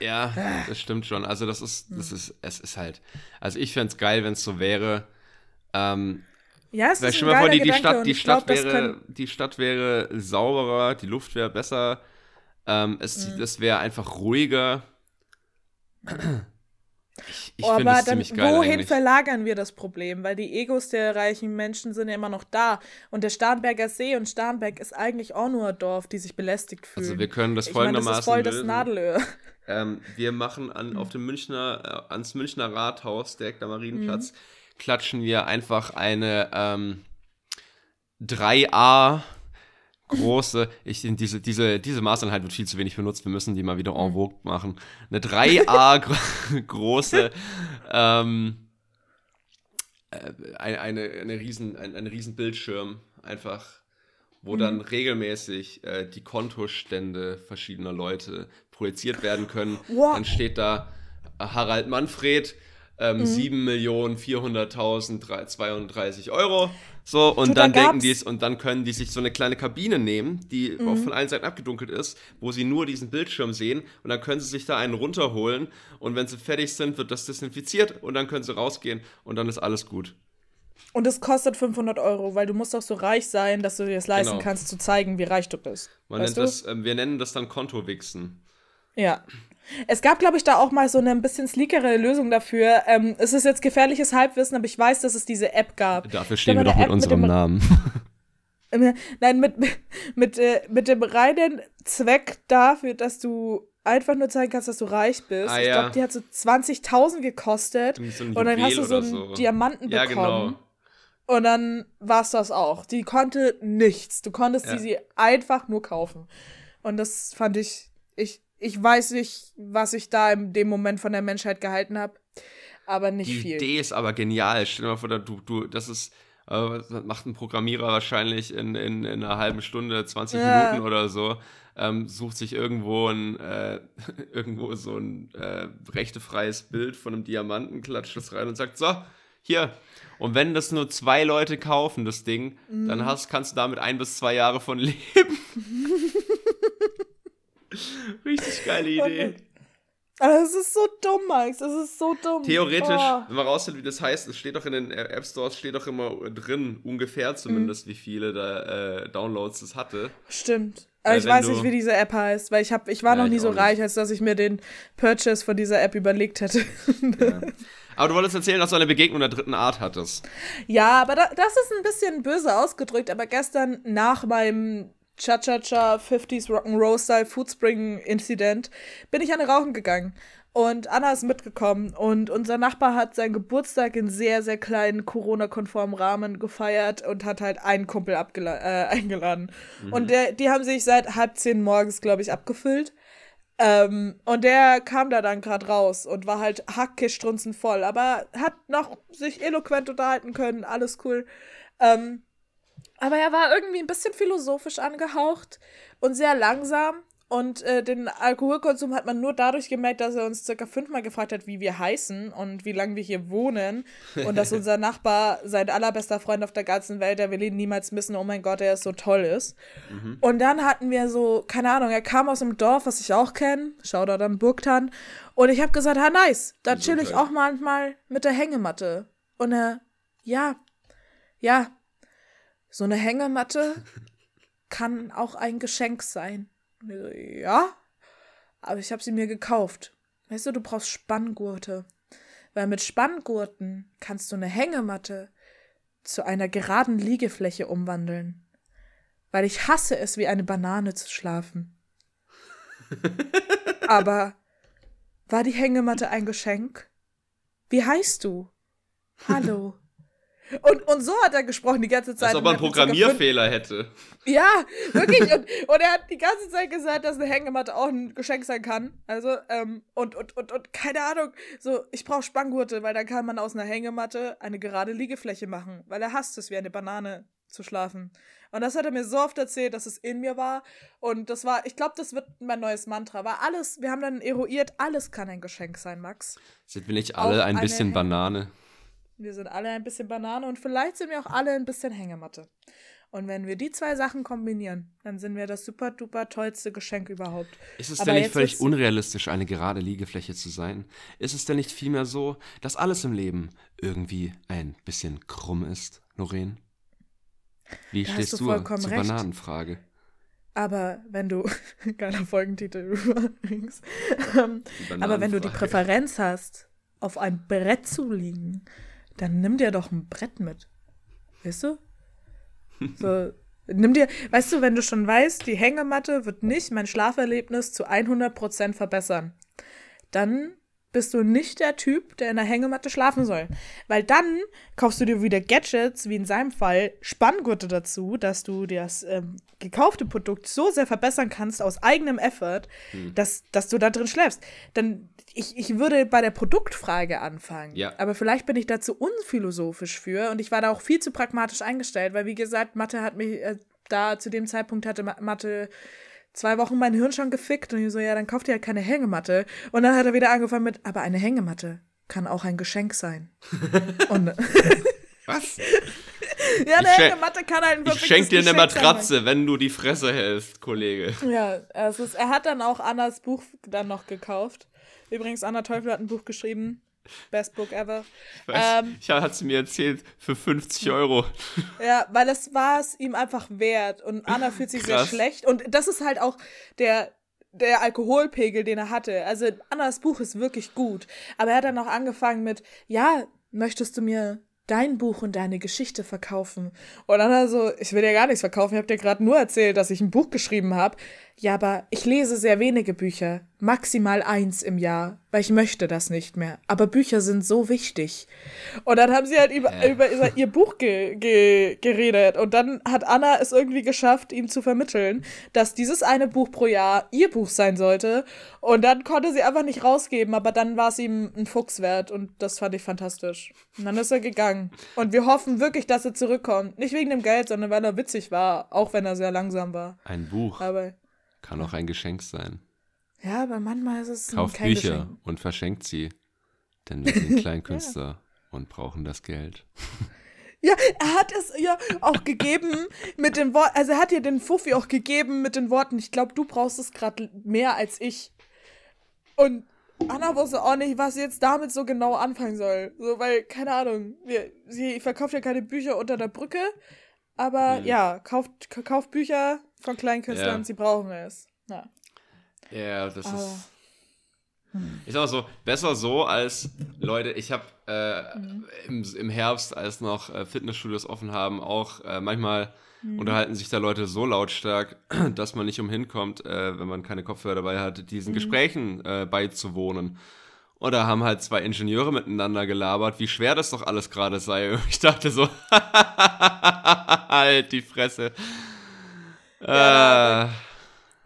Ja, das stimmt schon. Also das ist, das ist, es ist halt. Also ich fände es geil, wenn es so wäre. Ähm, ja, es ist dir mal vor, die, die Stadt, die Stadt glaub, wäre, die Stadt wäre sauberer, die Luft wäre besser, ähm, es, Mhm. es wäre einfach ruhiger. Ich, ich Aber dann, wohin eigentlich. verlagern wir das Problem? Weil die Egos der reichen Menschen sind ja immer noch da. Und der Starnberger See und Starnberg ist eigentlich auch nur ein Dorf, die sich belästigt fühlen. Also wir können das ich meine, das folgendermaßen ist voll das. Nadelöhr. Ähm, wir machen an, auf dem Münchner, äh, ans Münchner Rathaus, direkt am Marienplatz, klatschen wir einfach eine ähm, 3A große, ich diese, diese, diese Maßeinheit wird viel zu wenig benutzt, wir müssen die mal wieder en vogue machen. Eine 3A gro große ähm, äh, eine, eine, eine riesen, ein, ein riesen Bildschirm einfach, wo dann regelmäßig äh, die Kontostände verschiedener Leute projiziert werden können. Wow. Dann steht da äh, Harald Manfred, ähm, Mhm. 7.400.032 Euro. So, und Du, dann da denken die es, und dann können die sich so eine kleine Kabine nehmen, die Mhm. auch von allen Seiten abgedunkelt ist, wo sie nur diesen Bildschirm sehen und dann können sie sich da einen runterholen und wenn sie fertig sind, wird das desinfiziert und dann können sie rausgehen und dann ist alles gut. Und es kostet 500 Euro, weil du musst doch so reich sein, dass du dir das leisten Genau. kannst, zu zeigen, wie reich du bist. Man weißt nennt du? das, ähm, wir nennen das dann Kontowichsen. Ja. Es gab, glaube ich, da auch mal so eine ein bisschen sleekere Lösung dafür. Ähm, es ist jetzt gefährliches Halbwissen, aber ich weiß, dass es diese App gab. Dafür stehen wir doch mit App unserem dem- Namen. Äh, Nein, mit, mit, äh, mit dem reinen Zweck dafür, dass du einfach nur zeigen kannst, dass du reich bist. Ah, ich ja. glaube, die hat so 20.000 gekostet. So und dann hast du so einen so. Diamanten Ja, bekommen. genau. Und dann war es das auch. Die konnte nichts. Du konntest Ja. sie einfach nur kaufen. Und das fand ich, ich, ich weiß nicht, was ich da in dem Moment von der Menschheit gehalten habe, aber nicht Die viel. Idee ist aber genial. Stell dir mal vor, du, du, das ist, äh, macht ein Programmierer wahrscheinlich in, in, in einer halben Stunde, 20 Ja. Minuten oder so, ähm, sucht sich irgendwo ein, äh, irgendwo so ein äh, rechtefreies Bild von einem Diamanten, klatscht das rein und sagt, so, hier. Und wenn das nur zwei Leute kaufen, das Ding, Mhm. dann hast, kannst du damit ein bis zwei Jahre von leben. Richtig geile Idee. Aber es ist so dumm, Max. Es ist so dumm. Theoretisch, Oh. wenn man rausfindet, wie das heißt, es steht doch in den App Stores, steht doch immer drin, ungefähr zumindest, wie viele da, äh, Downloads es hatte. Stimmt. Aber ich weiß nicht, wie diese App heißt, weil ich hab, ich war Ja, noch nie so reich, als dass ich mir den Purchase von dieser App überlegt hätte. Aber du wolltest erzählen, dass du eine Begegnung der dritten Art hattest. Ja, aber da, das ist ein bisschen böse ausgedrückt, aber gestern nach meinem Cha-Cha-Cha 50s Rock'n'Roll Style Foodspring Incident bin ich an den Rauchen gegangen. Und Anna ist mitgekommen und unser Nachbar hat seinen Geburtstag in sehr, sehr kleinen Corona-konformen Rahmen gefeiert und hat halt einen Kumpel äh, eingeladen. Und der, die haben sich seit halb zehn morgens, glaube ich, abgefüllt. Ähm, und der kam da dann gerade raus und war halt hackestrunzen voll, aber hat noch sich eloquent unterhalten können, alles cool. Ähm, aber er war irgendwie ein bisschen philosophisch angehaucht und sehr langsam. Und äh, den Alkoholkonsum hat man nur dadurch gemerkt, dass er uns circa fünfmal gefragt hat, wie wir heißen und wie lange wir hier wohnen. Und dass unser Nachbar sein allerbester Freund auf der ganzen Welt, der will ihn niemals missen, oh mein Gott, er ist so toll ist. Und dann hatten wir so, keine Ahnung, er kam aus einem Dorf, was ich auch kenne, Shoutout an Burgtan. Und ich habe gesagt, ha, nice, da chill ich auch manchmal mit der Hängematte. Und er, ja, ja, so eine Hängematte kann auch ein Geschenk sein. So, ja, aber ich habe sie mir gekauft. Weißt du, du brauchst Spanngurte. Weil mit Spanngurten kannst du eine Hängematte zu einer geraden Liegefläche umwandeln. Weil ich hasse es, wie eine Banane zu schlafen. aber war die Hängematte ein Geschenk? Wie heißt du? Hallo. Und, und so hat er gesprochen die ganze Zeit. Als ob man er einen Programmierfehler hätte. ja, wirklich. Und, und er hat die ganze Zeit gesagt, dass eine Hängematte auch ein Geschenk sein kann. Also, ähm, und, und, und, und keine Ahnung, so, ich brauche Spanngurte, weil dann kann man aus einer Hängematte eine gerade Liegefläche machen, weil er hasst es, wie eine Banane zu schlafen. Und das hat er mir so oft erzählt, dass es in mir war. Und das war, ich glaube, das wird mein neues Mantra. Weil alles, wir haben dann eruiert, alles kann ein Geschenk sein, Max. Sind wir nicht Auch alle ein eine bisschen Banane? Wir sind alle ein bisschen Banane und vielleicht sind wir auch alle ein bisschen Hängematte. Und wenn wir die zwei Sachen kombinieren, dann sind wir das super duper tollste Geschenk überhaupt. Ist es Aber denn nicht völlig unrealistisch, eine gerade Liegefläche zu sein? Ist es denn nicht vielmehr so, dass alles im Leben irgendwie ein bisschen krumm ist, Noreen? Wie Da stehst du du, vollkommen zur recht. Bananenfrage? Aber wenn du, geiler Folgentitel übrigens, ähm, aber wenn du die. Präferenz hast, auf ein Brett zu liegen, dann nimm dir doch ein Brett mit. Weißt du? So, nimm dir, weißt du, wenn du schon weißt, die Hängematte wird nicht mein Schlaferlebnis zu 100% verbessern, dann bist du nicht der Typ, der in der Hängematte schlafen soll. Weil dann kaufst du dir wieder Gadgets, wie in seinem Fall Spanngurte dazu, dass du das ähm, gekaufte Produkt so sehr verbessern kannst aus eigenem Effort, hm. dass, dass du da drin schläfst. Dann, ich, ich würde bei der Produktfrage anfangen. Ja. Aber vielleicht bin ich dazu unphilosophisch für und ich war da auch viel zu pragmatisch eingestellt, weil wie gesagt, Mathe hat mich äh, da zu dem Zeitpunkt hatte Mathe zwei Wochen mein Hirn schon gefickt und ich so, ja, dann kauft ihr halt keine Hängematte. Und dann hat er wieder angefangen mit, aber eine Hängematte kann auch ein Geschenk sein. und, Was? Ja, eine Hängematte kann halt ein Ich schenk dir eine Matratze, sein. wenn du die Fresse hältst, Kollege. Ja, es ist, er hat dann auch Annas Buch dann noch gekauft. Übrigens, Anna Teufel hat ein Buch geschrieben, Best Book ever. Ich, weiß, ähm, ich hat sie mir erzählt für 50 Euro. Ja, weil es war es ihm einfach wert und Anna fühlt sich Krass. sehr schlecht und das ist halt auch der der Alkoholpegel, den er hatte. Also Annas Buch ist wirklich gut, aber er hat dann auch angefangen mit ja, möchtest du mir dein Buch und deine Geschichte verkaufen. Und dann also, ich will dir gar nichts verkaufen, ich habe dir gerade nur erzählt, dass ich ein Buch geschrieben habe. Ja, aber ich lese sehr wenige Bücher, maximal eins im Jahr, weil ich möchte das nicht mehr. Aber Bücher sind so wichtig. Und dann haben sie halt über, äh. über, ihr Buch ge, ge, geredet. Und dann hat Anna es irgendwie geschafft, ihm zu vermitteln, dass dieses eine Buch pro Jahr ihr Buch sein sollte. Und dann konnte sie einfach nicht rausgeben, aber dann war es ihm ein Fuchs wert. Und das fand ich fantastisch. Und dann ist er gegangen. Und wir hoffen wirklich, dass er zurückkommt. Nicht wegen dem Geld, sondern weil er witzig war, auch wenn er sehr langsam war. Ein Buch. Aber kann auch ein Geschenk sein. Ja, aber manchmal ist es Kauft kein Bücher Geschenk. und verschenkt sie. Denn wir sind Kleinkünstler ja. und brauchen das Geld. Ja, er hat es ihr auch gegeben mit den Worten, also er hat ihr den Fuffi auch gegeben mit den Worten, ich glaube, du brauchst es gerade mehr als ich. Und Anna wusste auch nicht, was sie jetzt damit so genau anfangen soll. So, weil, keine Ahnung, wir, sie verkauft ja keine Bücher unter der Brücke, aber mhm. ja, kauft, kauft Bücher, von kleinen Künstlern, ja. sie brauchen es. Ja, ja das Aber. ist. Ich sag mal so, besser so als, Leute, ich habe äh, mhm. im, im Herbst, als noch äh, Fitnessstudios offen haben, auch äh, manchmal mhm. unterhalten sich da Leute so lautstark, dass man nicht umhin kommt, äh, wenn man keine Kopfhörer dabei hat, diesen mhm. Gesprächen äh, beizuwohnen. Oder haben halt zwei Ingenieure miteinander gelabert, wie schwer das doch alles gerade sei. Ich dachte so, halt die Fresse. Ja, äh,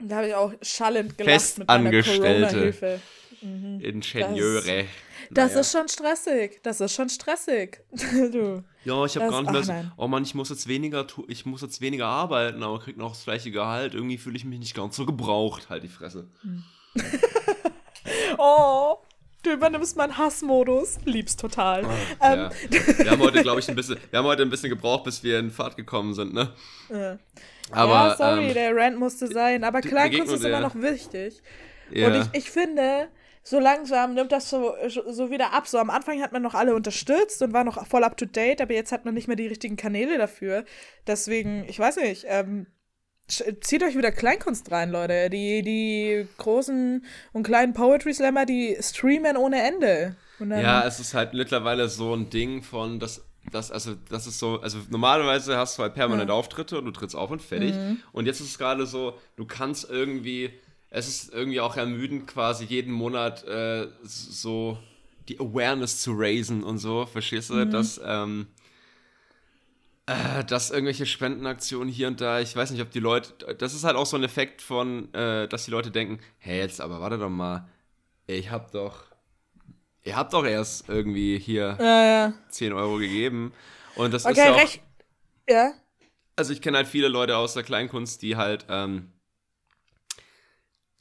da habe ich auch schallend gelacht mit meiner Corona-Hilfe. Mhm. Ingenieure. Das, naja. ist schon stressig. Das ist schon stressig. du. Ja, ich habe gar nicht mehr so, oh Mann, ich muss jetzt weniger ich muss jetzt weniger arbeiten, aber krieg noch das gleiche Gehalt. Irgendwie fühle ich mich nicht ganz so gebraucht. Halt die Fresse. Hm. oh. Du übernimmst meinen Hassmodus. Liebst total. Oh, ähm. ja. Wir haben heute, glaube ich, ein bisschen, wir haben heute ein bisschen gebraucht, bis wir in Fahrt gekommen sind, ne? Ja. Aber, ja, sorry, ähm, der Rant musste sein. Aber Kleinkunst ist immer noch wichtig. Und ich, ich finde, so langsam nimmt das so, so wieder ab. So am Anfang hat man noch alle unterstützt und war noch voll up to date, aber jetzt hat man nicht mehr die richtigen Kanäle dafür. Deswegen, ich weiß nicht, ähm, zieht euch wieder Kleinkunst rein, Leute. Die, die großen und kleinen Poetry Slammer, die streamen ohne Ende. ja, es ist halt mittlerweile so ein Ding von, dass das, also, das ist so, also normalerweise hast du halt permanent ja. Auftritte und du trittst auf und fertig. Mhm. Und jetzt ist es gerade so, du kannst irgendwie, es ist irgendwie auch ermüdend, quasi jeden Monat äh, so die Awareness zu raisen und so, verstehst du? Mhm. Dass, ähm, äh, dass irgendwelche Spendenaktionen hier und da, ich weiß nicht, ob die Leute, das ist halt auch so ein Effekt von, äh, dass die Leute denken, hey, jetzt aber warte doch mal, ich hab doch ihr habt doch erst irgendwie hier ja, ja. 10 Euro gegeben. Und das okay, ist ja auch, recht. Ja. Also ich kenne halt viele Leute aus der Kleinkunst, die halt, ähm,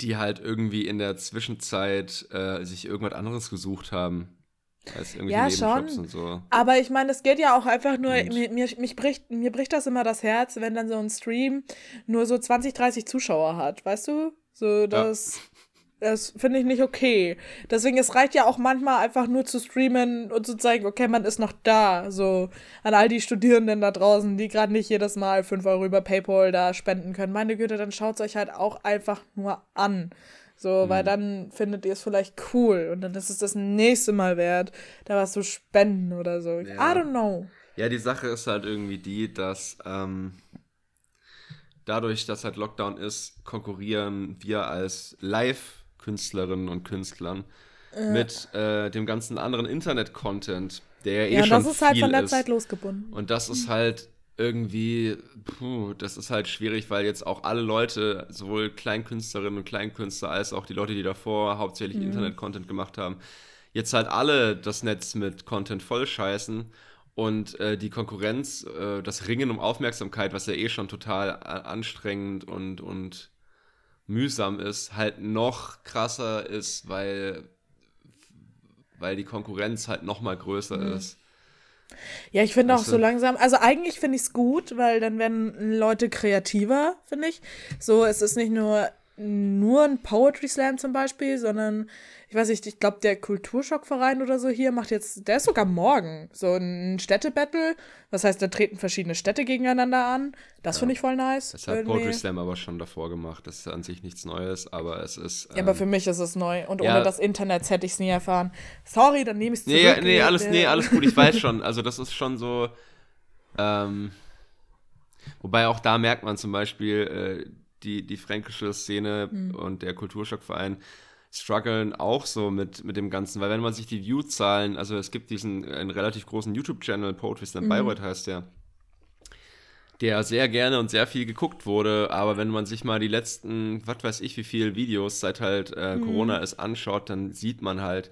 die halt irgendwie in der Zwischenzeit äh, sich irgendwas anderes gesucht haben. Als ja, schon. So. Aber ich meine, es geht ja auch einfach nur, mir, mir, mich bricht, mir bricht das immer das Herz, wenn dann so ein Stream nur so 20, 30 Zuschauer hat, weißt du? So, das. Ja. Das finde ich nicht okay. Deswegen, es reicht ja auch manchmal einfach nur zu streamen und zu zeigen, okay, man ist noch da. So an all die Studierenden da draußen, die gerade nicht jedes Mal 5 Euro über PayPal da spenden können. Meine Güte, dann schaut es euch halt auch einfach nur an. So, mhm. weil dann findet ihr es vielleicht cool und dann ist es das nächste Mal wert, da was zu spenden oder so. Ja. I don't know. Ja, die Sache ist halt irgendwie die, dass ähm, dadurch, dass halt Lockdown ist, konkurrieren wir als Live-Künstlerinnen und Künstlern äh. mit äh, dem ganzen anderen Internet-Content, der ja eh ja, schon das ist halt von der ist. Zeit losgebunden. Und das ist halt irgendwie, puh, das ist halt schwierig, weil jetzt auch alle Leute, sowohl Kleinkünstlerinnen und Kleinkünstler als auch die Leute, die davor hauptsächlich mhm. Internet-Content gemacht haben, jetzt halt alle das Netz mit Content vollscheißen und äh, die Konkurrenz, äh, das Ringen um Aufmerksamkeit, was ja eh schon total anstrengend und, und mühsam ist, halt noch krasser ist, weil, weil die Konkurrenz halt noch mal größer mhm. ist. Ja, ich finde auch so langsam, also eigentlich finde ich es gut, weil dann werden Leute kreativer, finde ich. So, es ist nicht nur, nur ein Poetry Slam zum Beispiel, sondern ich weiß nicht, ich glaube, der Kulturschockverein oder so hier macht jetzt, der ist sogar morgen, so ein Städtebattle. Das heißt, da treten verschiedene Städte gegeneinander an. Das ja. finde ich voll nice. Das hat Poetry Slam aber schon davor gemacht. Das ist an sich nichts Neues, aber es ist. Ähm, ja, aber ähm, für mich ist es neu. Und ja, ohne das Internet hätte ich es nie erfahren. Sorry, dann nehme ich es zurück. Nee, nee, alles, nee, alles gut, ich weiß schon. Also, das ist schon so. Ähm, wobei auch da merkt man zum Beispiel, äh, die, die fränkische Szene mhm. und der Kulturschockverein strugglen auch so mit, mit dem Ganzen, weil wenn man sich die View-Zahlen, also es gibt diesen einen relativ großen YouTube-Channel, Poetry Slam mhm. Bayreuth heißt der, der sehr gerne und sehr viel geguckt wurde, aber wenn man sich mal die letzten, was weiß ich, wie viele Videos seit halt äh, mhm. Corona ist anschaut, dann sieht man halt,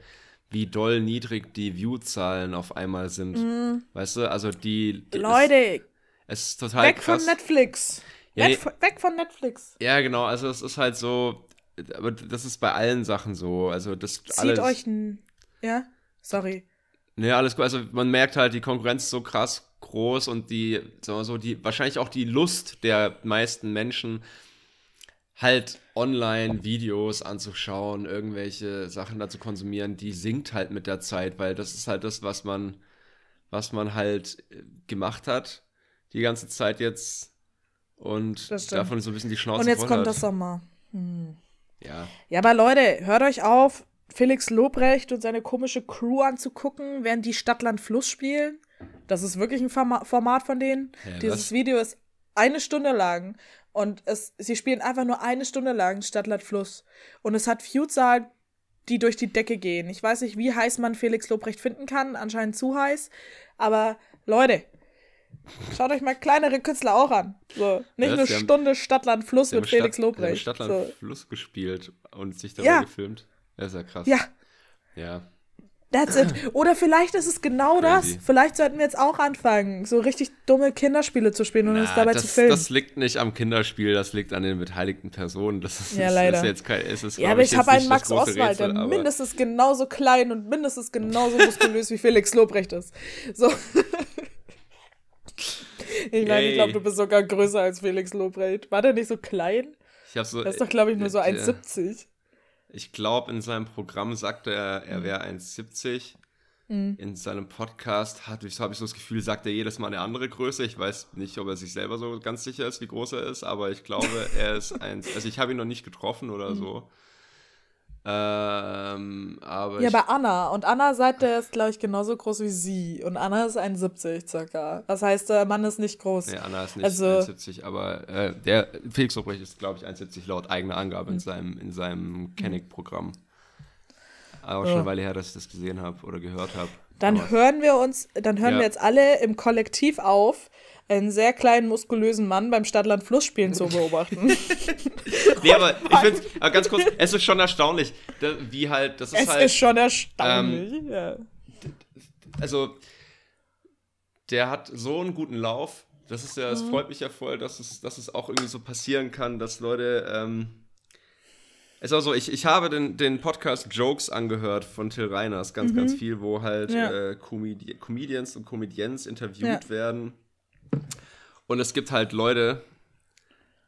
wie doll niedrig die View-Zahlen auf einmal sind. Mhm. Weißt du, also die. Leute! Es, es ist total Weg krass. von Netflix! Ja, Net weg von Netflix! Ja, genau, also es ist halt so, aber das ist bei allen Sachen so. Also das Zieht alles, euch ein. Ja? Sorry. Nee, alles gut. Also man merkt halt, die Konkurrenz ist so krass groß und die, sagen wir so, die, wahrscheinlich auch die Lust der meisten Menschen, halt online Videos anzuschauen, irgendwelche Sachen da zu konsumieren, die sinkt halt mit der Zeit, weil das ist halt das, was man, was man halt äh, gemacht hat, die ganze Zeit jetzt und davon so ein bisschen die Schnauze Und jetzt kommt hat. das Sommer. Hm. Ja. Ja, aber Leute, hört euch auf, Felix Lobrecht und seine komische Crew anzugucken, während die Stadtland Fluss spielen. Das ist wirklich ein Format von denen. Ja, Dieses was? Video ist eine Stunde lang und es, sie spielen einfach nur eine Stunde lang Stadtland Fluss. Und es hat Viewzahlen, die durch die Decke gehen. Ich weiß nicht, wie heiß man Felix Lobrecht finden kann. Anscheinend zu heiß. Aber Leute, Schaut euch mal kleinere Künstler auch an. So, nicht ja, eine Stunde haben, Stadtland Fluss mit Felix Stadt, Lobrecht. Stadtland so. Fluss gespielt und sich dabei ja. gefilmt. Das ist ja krass. Ja. Ja. That's it. Oder vielleicht ist es genau Crazy. das. Vielleicht sollten wir jetzt auch anfangen, so richtig dumme Kinderspiele zu spielen und Na, uns dabei das, zu filmen. Das liegt nicht am Kinderspiel, das liegt an den beteiligten Personen. Das ist, ja, leider. Ist jetzt kein, ist es, ja, aber ich, ich habe einen Max Oswald, der mindestens genauso klein und mindestens genauso muskulös wie Felix Lobrecht ist. So. Ich meine, ich glaube, du bist sogar größer als Felix Lobrecht. War der nicht so klein? Ich hab so, das ist doch, glaube ich, nur so 1,70. Ich glaube, in seinem Programm sagte er, er wäre 1,70. Mhm. In seinem Podcast habe ich so das Gefühl, sagt er jedes Mal eine andere Größe. Ich weiß nicht, ob er sich selber so ganz sicher ist, wie groß er ist, aber ich glaube, er ist eins. Also ich habe ihn noch nicht getroffen oder mhm. so. Ähm, aber ja, bei Anna. Und Anna seitdem ist, glaube ich, genauso groß wie sie. Und Anna ist 1,70 circa. Das heißt, der Mann ist nicht groß. Nee, Anna ist nicht also, 1,70, aber äh, der Felix Lobrecht ist, glaube ich, 1,70 laut eigener Angabe in hm. seinem, in seinem Kennick-Programm. Aber ja. schon eine Weile her, dass ich das gesehen habe oder gehört habe. Dann aber hören wir uns, dann hören ja. wir jetzt alle im Kollektiv auf, einen sehr kleinen, muskulösen Mann beim Stadtland-Fluss-Spielen zu beobachten. nee, aber ich finde es, ganz kurz, es ist schon erstaunlich, wie halt, das ist es halt. Es ist schon erstaunlich, ähm, ja. Also, der hat so einen guten Lauf. Das ist ja, es mhm. freut mich ja voll, dass es, dass es auch irgendwie so passieren kann, dass Leute, ähm, es ist auch so, ich, ich habe den, den Podcast Jokes angehört von Till Reiners, ganz, mhm. ganz viel, wo halt ja. äh, Comedi Comedians und Comedians interviewt ja. werden und es gibt halt Leute,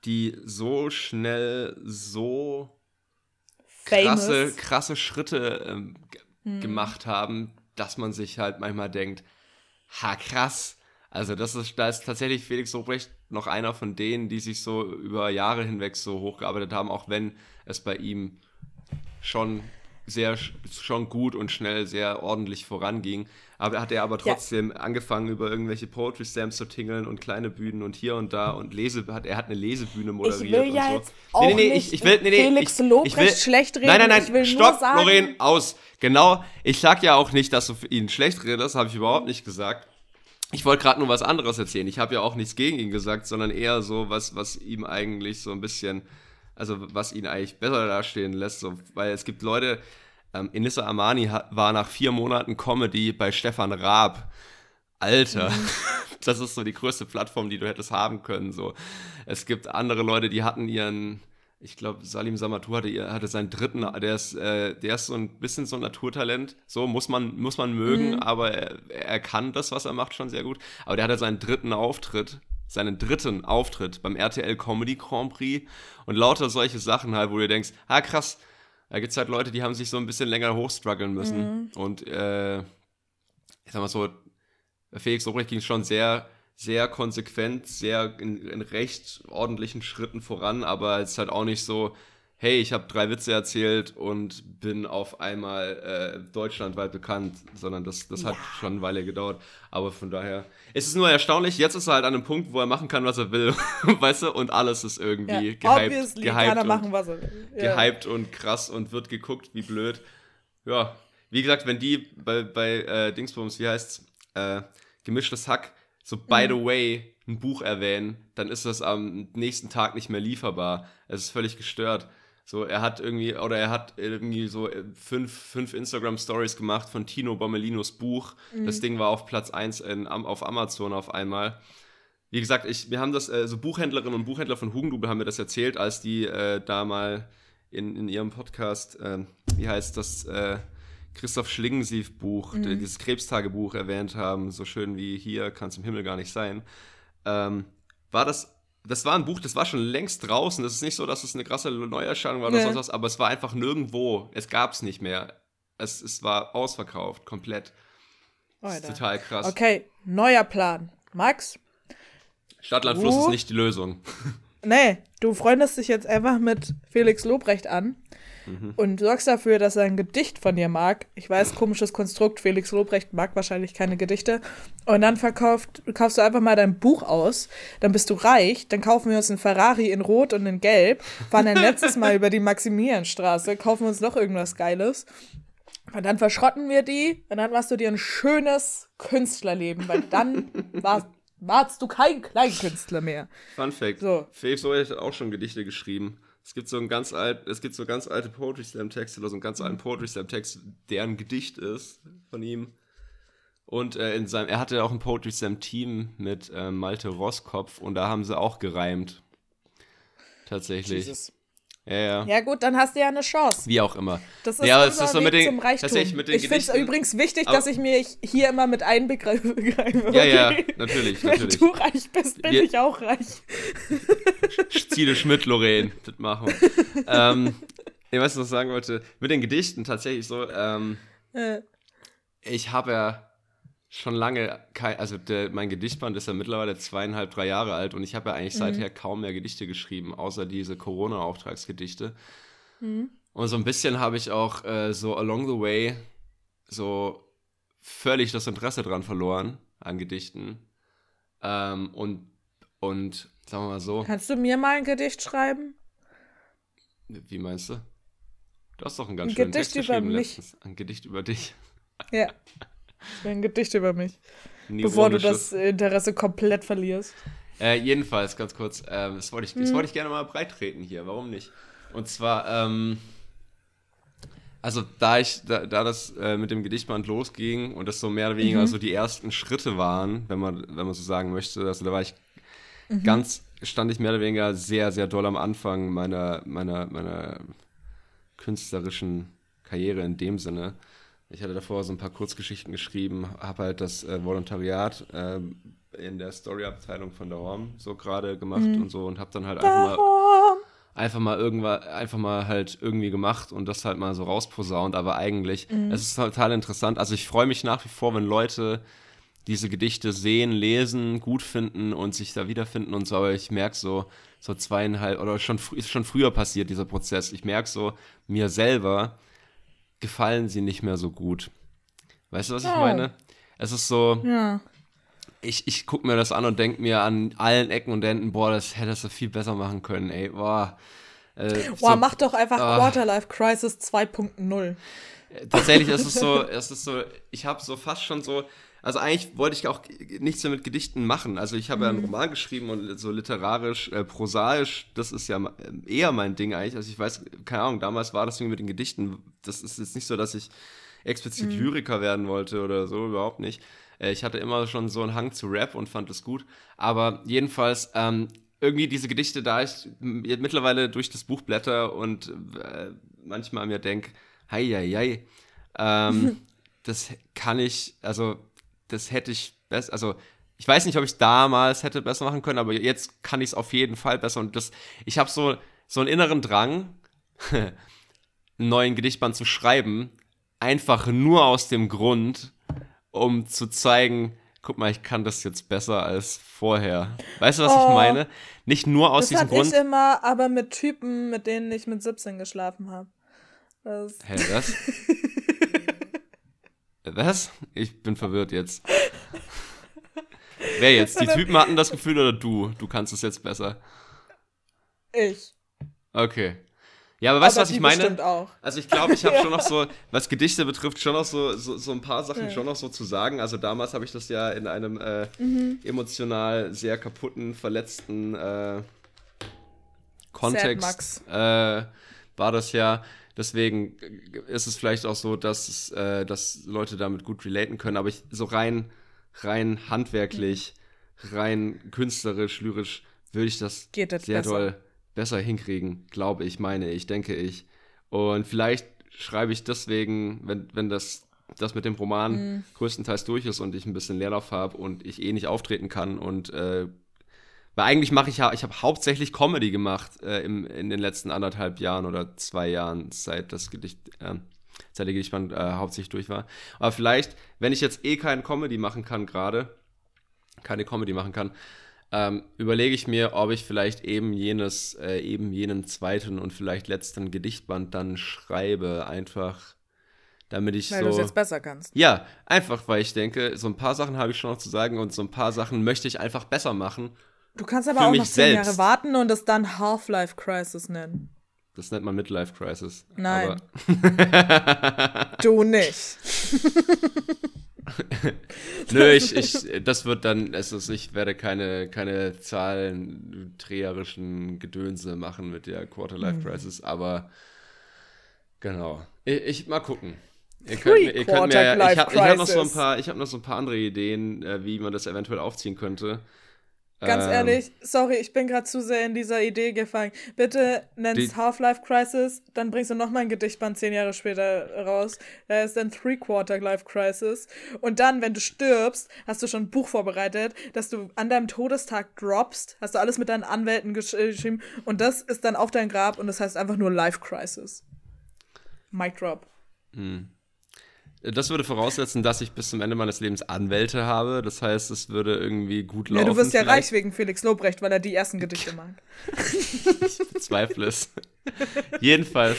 die so schnell so krasse, krasse Schritte ähm, hm. gemacht haben, dass man sich halt manchmal denkt, ha krass. Also das ist, da ist tatsächlich Felix Lobrecht noch einer von denen, die sich so über Jahre hinweg so hochgearbeitet haben, auch wenn es bei ihm schon sehr schon gut und schnell sehr ordentlich voranging. Aber hat er aber trotzdem ja. angefangen, über irgendwelche Poetry Stamps zu tingeln und kleine Bühnen und hier und da und Lese, hat, er hat eine Lesebühne moderiert. Ich will ja so. jetzt auch nee, nee, nee, ich, ich will, nee, nee, Felix ich, Lobrecht ich will, schlecht reden. Nein, nein, nein, ich will stopp, sagen, Lorraine, aus. Genau, ich sag ja auch nicht, dass du für ihn schlecht redest, habe ich überhaupt nicht gesagt. Ich wollte gerade nur was anderes erzählen. Ich habe ja auch nichts gegen ihn gesagt, sondern eher so was, was ihm eigentlich so ein bisschen, also was ihn eigentlich besser dastehen lässt. So, weil es gibt Leute, ähm, Inissa Amani hat, war nach vier Monaten Comedy bei Stefan Raab. Alter, mhm. das ist so die größte Plattform, die du hättest haben können. So. Es gibt andere Leute, die hatten ihren, ich glaube, Salim Samatou hatte, hatte seinen dritten, der ist, äh, der ist so ein bisschen so ein Naturtalent. So muss man, muss man mögen, mhm. aber er, er kann das, was er macht, schon sehr gut. Aber der hatte seinen dritten Auftritt seinen dritten Auftritt beim RTL Comedy Grand Prix und lauter solche Sachen halt, wo du denkst, ah krass, da gibt es halt Leute, die haben sich so ein bisschen länger hochstruggeln müssen. Mhm. Und äh, ich sag mal so, Felix Lobrecht ging schon sehr, sehr konsequent, sehr in, in recht ordentlichen Schritten voran, aber es ist halt auch nicht so, hey, ich habe drei Witze erzählt und bin auf einmal äh, deutschlandweit bekannt, sondern das, das ja. hat schon eine Weile gedauert. Aber von daher, es ist nur erstaunlich, jetzt ist er halt an einem Punkt, wo er machen kann, was er will, weißt du, und alles ist irgendwie ja, gehypt, gehypt, und, machen, was er will. Ja. gehypt und krass und wird geguckt, wie blöd. Ja, wie gesagt, wenn die bei, bei äh, Dingsbums, wie heißt's, äh, gemischtes Hack, so by mhm. the way, ein Buch erwähnen, dann ist das am nächsten Tag nicht mehr lieferbar. Es ist völlig gestört. So, er hat irgendwie, oder er hat irgendwie so äh, fünf, fünf Instagram-Stories gemacht von Tino Bommelinos Buch. Mhm. Das Ding war auf Platz 1 in, auf Amazon auf einmal. Wie gesagt, ich, wir haben das, äh, so Buchhändlerinnen und Buchhändler von Hugendubel haben mir das erzählt, als die äh, da mal in, in ihrem Podcast, äh, wie heißt das, äh, Christoph Schlingensief-Buch, mhm. dieses Krebstagebuch erwähnt haben, so schön wie hier kann es im Himmel gar nicht sein. Ähm, war das das war ein Buch, das war schon längst draußen. Das ist nicht so, dass es eine krasse Neuerscheinung war oder nee. sonst was, aber es war einfach nirgendwo. Es gab es nicht mehr. Es, es war ausverkauft, komplett. Das ist total krass. Okay, neuer Plan. Max? Stadtlandfluss ist nicht die Lösung. Nee, du freundest dich jetzt einfach mit Felix Lobrecht an mhm. und sorgst dafür, dass er ein Gedicht von dir mag. Ich weiß, komisches Konstrukt, Felix Lobrecht mag wahrscheinlich keine Gedichte. Und dann verkauft, kaufst du einfach mal dein Buch aus, dann bist du reich, dann kaufen wir uns einen Ferrari in Rot und in Gelb, fahren ein letztes Mal über die Maximilianstraße, kaufen uns noch irgendwas Geiles. Und dann verschrotten wir die und dann machst du dir ein schönes Künstlerleben, weil dann war, warst du kein Kleinkünstler mehr. Fun Fact. So. Felix Lobrecht hat auch schon Gedichte geschrieben. Es gibt so ein ganz alt, es gibt so ganz alte Poetry Slam Texte oder so einen ganz alten Poetry Slam Text, der ein Gedicht ist von ihm. Und äh, in seinem, er hatte auch ein Poetry Slam Team mit äh, Malte Rosskopf und da haben sie auch gereimt. Tatsächlich. Jesus. Ja, ja. ja, gut, dann hast du ja eine Chance. Wie auch immer. Das ist ja, unser ist so mit den, zum Reichtum. Mit den ich finde es übrigens wichtig, dass ich mir hier immer mit einbegreife. Ja, ja, natürlich, Wenn natürlich. du reich bist, bin Wir, ich auch reich. Ziele Schmidt, Lorraine, das machen wir. ähm, ich weiß, was ich sagen wollte. Mit den Gedichten tatsächlich so, ähm, äh. ich habe ja schon lange kein, also der, mein Gedichtband ist ja mittlerweile zweieinhalb, drei Jahre alt und ich habe ja eigentlich mhm. seither kaum mehr Gedichte geschrieben, außer diese Corona-Auftragsgedichte. Mhm. Und so ein bisschen habe ich auch äh, so along the way so völlig das Interesse dran verloren an Gedichten. Ähm, und, und sagen wir mal so. Kannst du mir mal ein Gedicht schreiben? Wie meinst du? Du hast doch einen ganz ein schönen Gedicht Text über mich. Letztens. Ein Gedicht über dich. Ja. Ein Gedicht über mich. Bevor du das Interesse komplett verlierst. Äh, jedenfalls, ganz kurz, äh, das, wollte ich, das hm. wollte ich gerne mal breitreten hier, warum nicht? Und zwar, ähm, also da ich, da, da das äh, mit dem Gedichtband losging und das so mehr oder weniger mhm. so die ersten Schritte waren, wenn man, wenn man so sagen möchte, also da war ich mhm. ganz, stand ich mehr oder weniger sehr, sehr doll am Anfang meiner, meiner, meiner künstlerischen Karriere in dem Sinne. Ich hatte davor so ein paar Kurzgeschichten geschrieben, habe halt das äh, Volontariat äh, in der Storyabteilung von der Horm so gerade gemacht mhm. und so und habe dann halt einfach mal, einfach mal irgendwann einfach mal halt irgendwie gemacht und das halt mal so rausposaunt, aber eigentlich mhm. es ist total interessant. Also ich freue mich nach wie vor, wenn Leute diese Gedichte sehen, lesen, gut finden und sich da wiederfinden und so, aber ich merke so, so zweieinhalb, oder schon, ist schon früher passiert, dieser Prozess. Ich merke so, mir selber gefallen sie nicht mehr so gut. Weißt du, was ich oh. meine? Es ist so, ja. ich, ich gucke mir das an und denke mir an allen Ecken und Enden, boah, das hättest du viel besser machen können, ey, boah. Äh, boah, so, mach doch einfach ah. Quarterlife Crisis 2.0. Tatsächlich ist es so, es ist so, ich habe so fast schon so, also eigentlich wollte ich auch nichts mehr mit Gedichten machen. Also ich habe mhm. ja einen mhm. Roman geschrieben und so literarisch, äh, prosaisch, das ist ja eher mein Ding eigentlich. Also ich weiß, keine Ahnung, damals war das irgendwie mit den Gedichten, das ist jetzt nicht so, dass ich explizit mhm. Lyriker werden wollte oder so, überhaupt nicht. Äh, ich hatte immer schon so einen Hang zu Rap und fand es gut. Aber jedenfalls, ähm, irgendwie diese Gedichte, da ich mittlerweile durch das Buch blätter und äh, manchmal mir denke, hei, hei, hei, ähm, das kann ich, also das hätte ich besser, also ich weiß nicht, ob ich es damals hätte besser machen können, aber jetzt kann ich es auf jeden Fall besser. Und das, ich habe so, so einen inneren Drang, einen neuen Gedichtband zu schreiben, einfach nur aus dem Grund, um zu zeigen, guck mal, ich kann das jetzt besser als vorher. Weißt du, was oh, ich meine? Nicht nur aus diesem Grund. Das ich immer, aber mit Typen, mit denen ich mit 17 geschlafen habe. Hä, was? Was? Ich bin verwirrt jetzt. Wer jetzt? Die Typen hatten das Gefühl oder du? Du kannst es jetzt besser. Ich. Okay. Ja, aber weißt du, was ich meine? Auch. Also ich glaube, ich habe ja. schon noch so, was Gedichte betrifft, schon noch so, so, so ein paar Sachen ja. schon noch so zu sagen. Also damals habe ich das ja in einem äh, mhm. emotional sehr kaputten, verletzten äh, Kontext äh, war das ja. Deswegen ist es vielleicht auch so, dass, äh, dass Leute damit gut relaten können. Aber ich, so rein, rein handwerklich, rein künstlerisch, lyrisch, würde ich das, das sehr besser. doll besser hinkriegen, glaube ich, meine ich, denke ich. Und vielleicht schreibe ich deswegen, wenn, wenn das, das mit dem Roman mhm. größtenteils durch ist und ich ein bisschen Leerlauf habe und ich eh nicht auftreten kann und äh, weil eigentlich mache ich ja, ich habe hauptsächlich Comedy gemacht äh, im, in den letzten anderthalb Jahren oder zwei Jahren, seit das Gedicht, äh, seit der Gedichtband äh, hauptsächlich durch war. Aber vielleicht, wenn ich jetzt eh keinen Comedy machen kann gerade, keine Comedy machen kann, ähm, überlege ich mir, ob ich vielleicht eben jenes, äh, eben jenen zweiten und vielleicht letzten Gedichtband dann schreibe, einfach damit ich weil so. Weil du es jetzt besser kannst. Ja, einfach, weil ich denke, so ein paar Sachen habe ich schon noch zu sagen und so ein paar Sachen möchte ich einfach besser machen Du kannst aber auch noch zehn. Jahre warten und es dann Half-Life Crisis nennen. Das nennt man Midlife Crisis. Nein. du nicht. Nö, ich, ich, das wird dann, es ist, ich werde keine, keine zahlendreherischen Gedönse machen mit der Quarter-Life mhm. Crisis, aber genau. Ich, ich mal gucken. Ihr könnt, ihr könnt mir, ich habe hab noch so ein paar, ich habe noch so ein paar andere Ideen, äh, wie man das eventuell aufziehen könnte. Ganz ähm, ehrlich, sorry, ich bin gerade zu sehr in dieser Idee gefangen. Bitte nenn's Half-Life Crisis, dann bringst du noch mal ein Gedichtband zehn Jahre später raus. Da ist dann Three-Quarter-Life Crisis. Und dann, wenn du stirbst, hast du schon ein Buch vorbereitet, dass du an deinem Todestag droppst, hast du alles mit deinen Anwälten gesch äh, geschrieben und das ist dann auf dein Grab und das heißt einfach nur Life Crisis. Mic Drop. Hm. Das würde voraussetzen, dass ich bis zum Ende meines Lebens Anwälte habe. Das heißt, es würde irgendwie gut laufen. Ja, du wirst ja vielleicht. reich wegen Felix Lobrecht, weil er die ersten Gedichte mag. ich bezweifle es. Jedenfalls,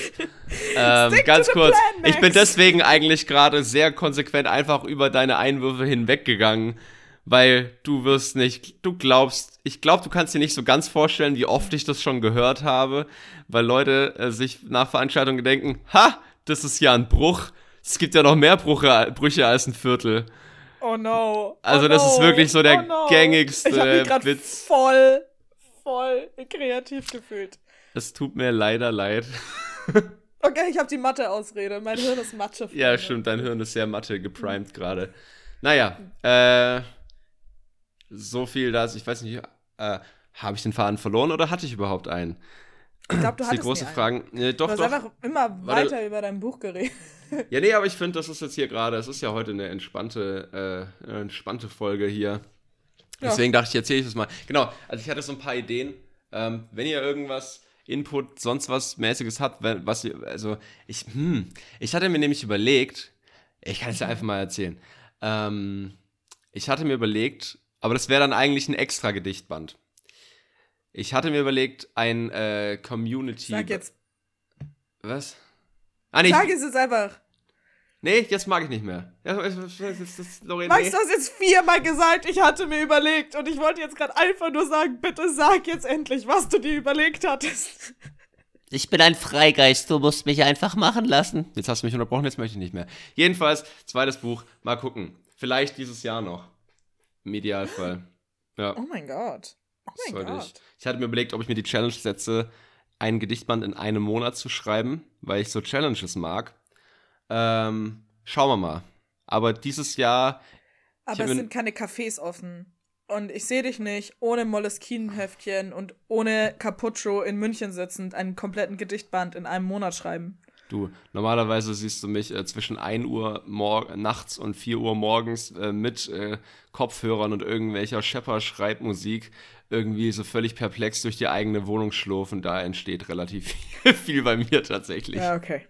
ähm, ganz kurz. Plan, ich bin deswegen eigentlich gerade sehr konsequent einfach über deine Einwürfe hinweggegangen, weil du wirst nicht, du glaubst, ich glaube, du kannst dir nicht so ganz vorstellen, wie oft ich das schon gehört habe, weil Leute äh, sich nach Veranstaltungen denken, ha, das ist ja ein Bruch es gibt ja noch mehr Brüche, Brüche als ein Viertel. Oh no. Also oh das no. ist wirklich so der oh no. gängigste ich hab mich Witz. voll, voll kreativ gefühlt. Es tut mir leider leid. Okay, ich habe die Mathe-Ausrede. Mein Hirn ist Mathe. Ja, stimmt. Dein Hirn ist sehr Mathe geprimed gerade. Naja, äh, so viel da. Ich weiß nicht, äh, habe ich den Faden verloren oder hatte ich überhaupt einen? Ich glaube, du hattest die große Frage. Nee, doch, du hast doch. einfach immer weiter Warte. über dein Buch geredet. Ja, nee, aber ich finde, das ist jetzt hier gerade, es ist ja heute eine entspannte, äh, eine entspannte Folge hier. Ja. Deswegen dachte ich, erzähle ich das mal. Genau, also ich hatte so ein paar Ideen. Ähm, wenn ihr irgendwas, Input, sonst was mäßiges habt, was ihr, also ich, hm, ich hatte mir nämlich überlegt, ich kann es ja einfach mal erzählen. Ähm, ich hatte mir überlegt, aber das wäre dann eigentlich ein extra Gedichtband. Ich hatte mir überlegt, ein äh, Community. Sag jetzt. Was? Ah, nee, Sag ich, es jetzt einfach. nee, jetzt mag ich nicht mehr. Das, das, Lorraine, Max, nee. du hast jetzt viermal gesagt, ich hatte mir überlegt. Und ich wollte jetzt gerade einfach nur sagen, bitte sag jetzt endlich, was du dir überlegt hattest. Ich bin ein Freigeist, du musst mich einfach machen lassen. Jetzt hast du mich unterbrochen, jetzt möchte ich nicht mehr. Jedenfalls, zweites Buch, mal gucken. Vielleicht dieses Jahr noch. Im Idealfall. Ja, Oh mein Gott. Oh mein Gott. ich. Ich hatte mir überlegt, ob ich mir die Challenge setze, ein Gedichtband in einem Monat zu schreiben, weil ich so Challenges mag. Ähm, schauen wir mal. Aber dieses Jahr, Aber es sind keine Cafés offen. Und ich sehe dich nicht ohne Moleskine-Heftchen und ohne Cappuccio in München sitzend einen kompletten Gedichtband in einem Monat schreiben. du, normalerweise siehst du mich äh, zwischen 1 Uhr nachts und 4 Uhr morgens äh, mit äh, Kopfhörern und irgendwelcher Schepper-Schreibmusik irgendwie so völlig perplex durch die eigene Wohnung schlurfen. Da entsteht relativ viel bei mir tatsächlich. Ja, okay.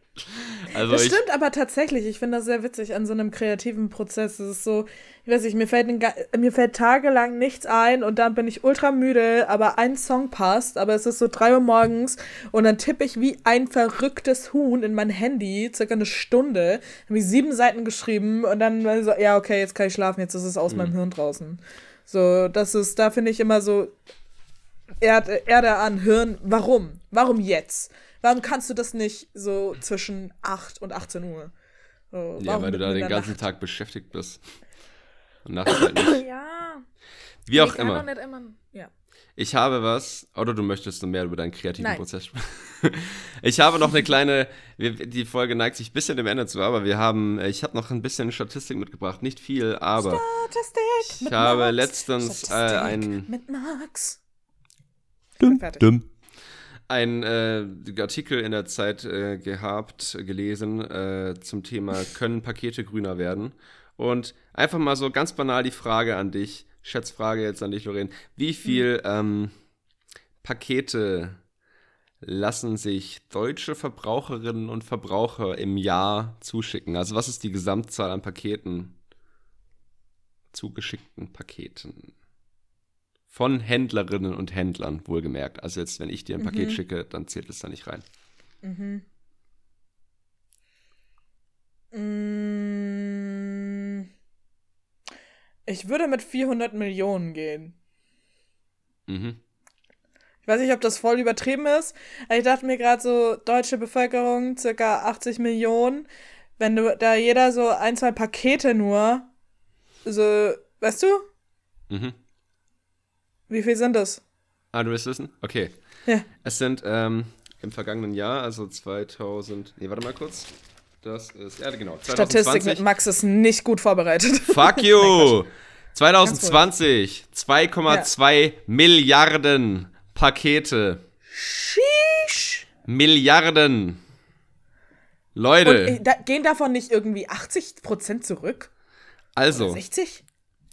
also Das ich, stimmt aber tatsächlich. Ich finde das sehr witzig an so einem kreativen Prozess. Es ist so, ich weiß nicht, mir fällt, ga- mir fällt tagelang nichts ein und dann bin ich ultra müde, aber ein Song passt, aber es ist so drei Uhr morgens und dann tippe ich wie ein verrücktes Huhn in mein Handy, circa eine Stunde, habe ich sieben Seiten geschrieben und dann war ich so, ja, okay, jetzt kann ich schlafen, jetzt ist es aus meinem Hirn draußen. So, das ist, da finde ich immer so, Erde, Erde an, Hirn, warum? Warum jetzt? Warum kannst du das nicht so zwischen 8 und 18 Uhr? So, ja, weil du da den ganzen Nacht? Tag beschäftigt bist. Und nachts halt nicht. Ja. Wie auch ich kann immer. doch nicht immer. Ja. Ich habe was, oder du möchtest noch mehr über deinen kreativen Nein. Prozess sprechen. Ich habe noch eine kleine, die Folge neigt sich ein bisschen dem Ende zu, aber wir haben, ich habe noch ein bisschen Statistik mitgebracht, nicht viel, aber Statistik. ich habe letztens äh, einen Mit Max. Dum, Fertig. dum. Ein äh, Artikel in der Zeit äh, gehabt, gelesen äh, zum Thema, können Pakete grüner werden? Und einfach mal so ganz banal die Frage an dich, Schätzfrage jetzt an dich, Lorraine. Wie viel ähm, Pakete lassen sich deutsche Verbraucherinnen und Verbraucher im Jahr zuschicken? Also was ist die Gesamtzahl an Paketen, zugeschickten Paketen? Von Händlerinnen und Händlern, wohlgemerkt. Also jetzt, wenn ich dir ein Paket Mhm. schicke, dann zählt es da nicht rein. Mhm. Mm. Ich würde mit 400 Millionen gehen. Mhm. Ich weiß nicht, ob das voll übertrieben ist. Aber ich dachte mir gerade so, deutsche Bevölkerung, circa 80 Millionen. Wenn du da jeder so ein, zwei Pakete nur, so, weißt du, Mhm. wie viel sind das? Ah, du willst wissen? Okay. Ja. Es sind ähm, im vergangenen Jahr, also 2000. Nee, warte mal kurz. Das ist, ja, genau. Statistik 2020. mit Max ist nicht gut vorbereitet. Fuck you! 2020 2,2 Milliarden Pakete. Sheesh. Milliarden. Und Leute, äh, da, gehen davon nicht irgendwie 80% zurück? Oder also, 60?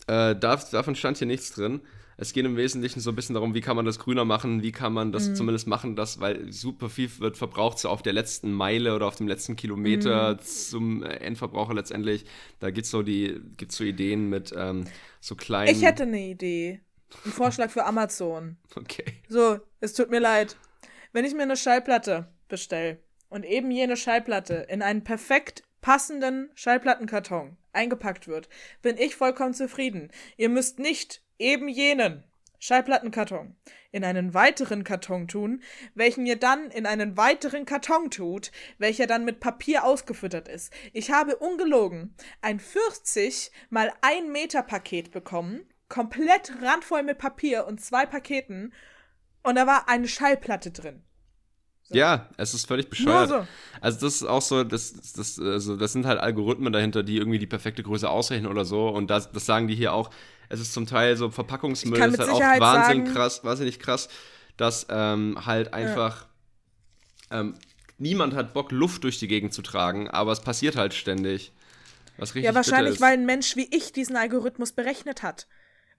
äh, davon stand hier nichts drin. Es geht im Wesentlichen so ein bisschen darum, wie kann man das grüner machen, wie kann man das zumindest machen, dass, weil super viel wird verbraucht, so auf der letzten Meile oder auf dem letzten Kilometer zum äh, Endverbraucher letztendlich. Da gibt's so die, gibt's so Ideen mit ähm, so kleinen. Ich hätte eine Idee. Ein Vorschlag für Amazon. Okay. So, es tut mir leid. Wenn ich mir eine Schallplatte bestelle und eben jene Schallplatte in einen perfekt passenden Schallplattenkarton eingepackt wird, bin ich vollkommen zufrieden. Ihr müsst nicht eben jenen Schallplattenkarton in einen weiteren Karton tun, welchen ihr dann in einen weiteren Karton tut, welcher dann mit Papier ausgefüttert ist. Ich habe ungelogen ein 40 mal 1 Meter Paket bekommen, komplett randvoll mit Papier und zwei Paketen und da war eine Schallplatte drin. Ja, es ist völlig bescheuert. so. Also das ist auch so, das, das, also das sind halt Algorithmen dahinter, die irgendwie die perfekte Größe ausrechnen oder so. Und das, das sagen die hier auch. Es ist zum Teil so Verpackungsmüll, ist halt auch Sicherheit wahnsinnig sagen- krass, wahnsinnig krass, dass ähm, halt einfach ähm, niemand hat Bock, Luft durch die Gegend zu tragen, aber es passiert halt ständig. Was richtig Ja, wahrscheinlich, weil ein Mensch wie ich diesen Algorithmus berechnet hat.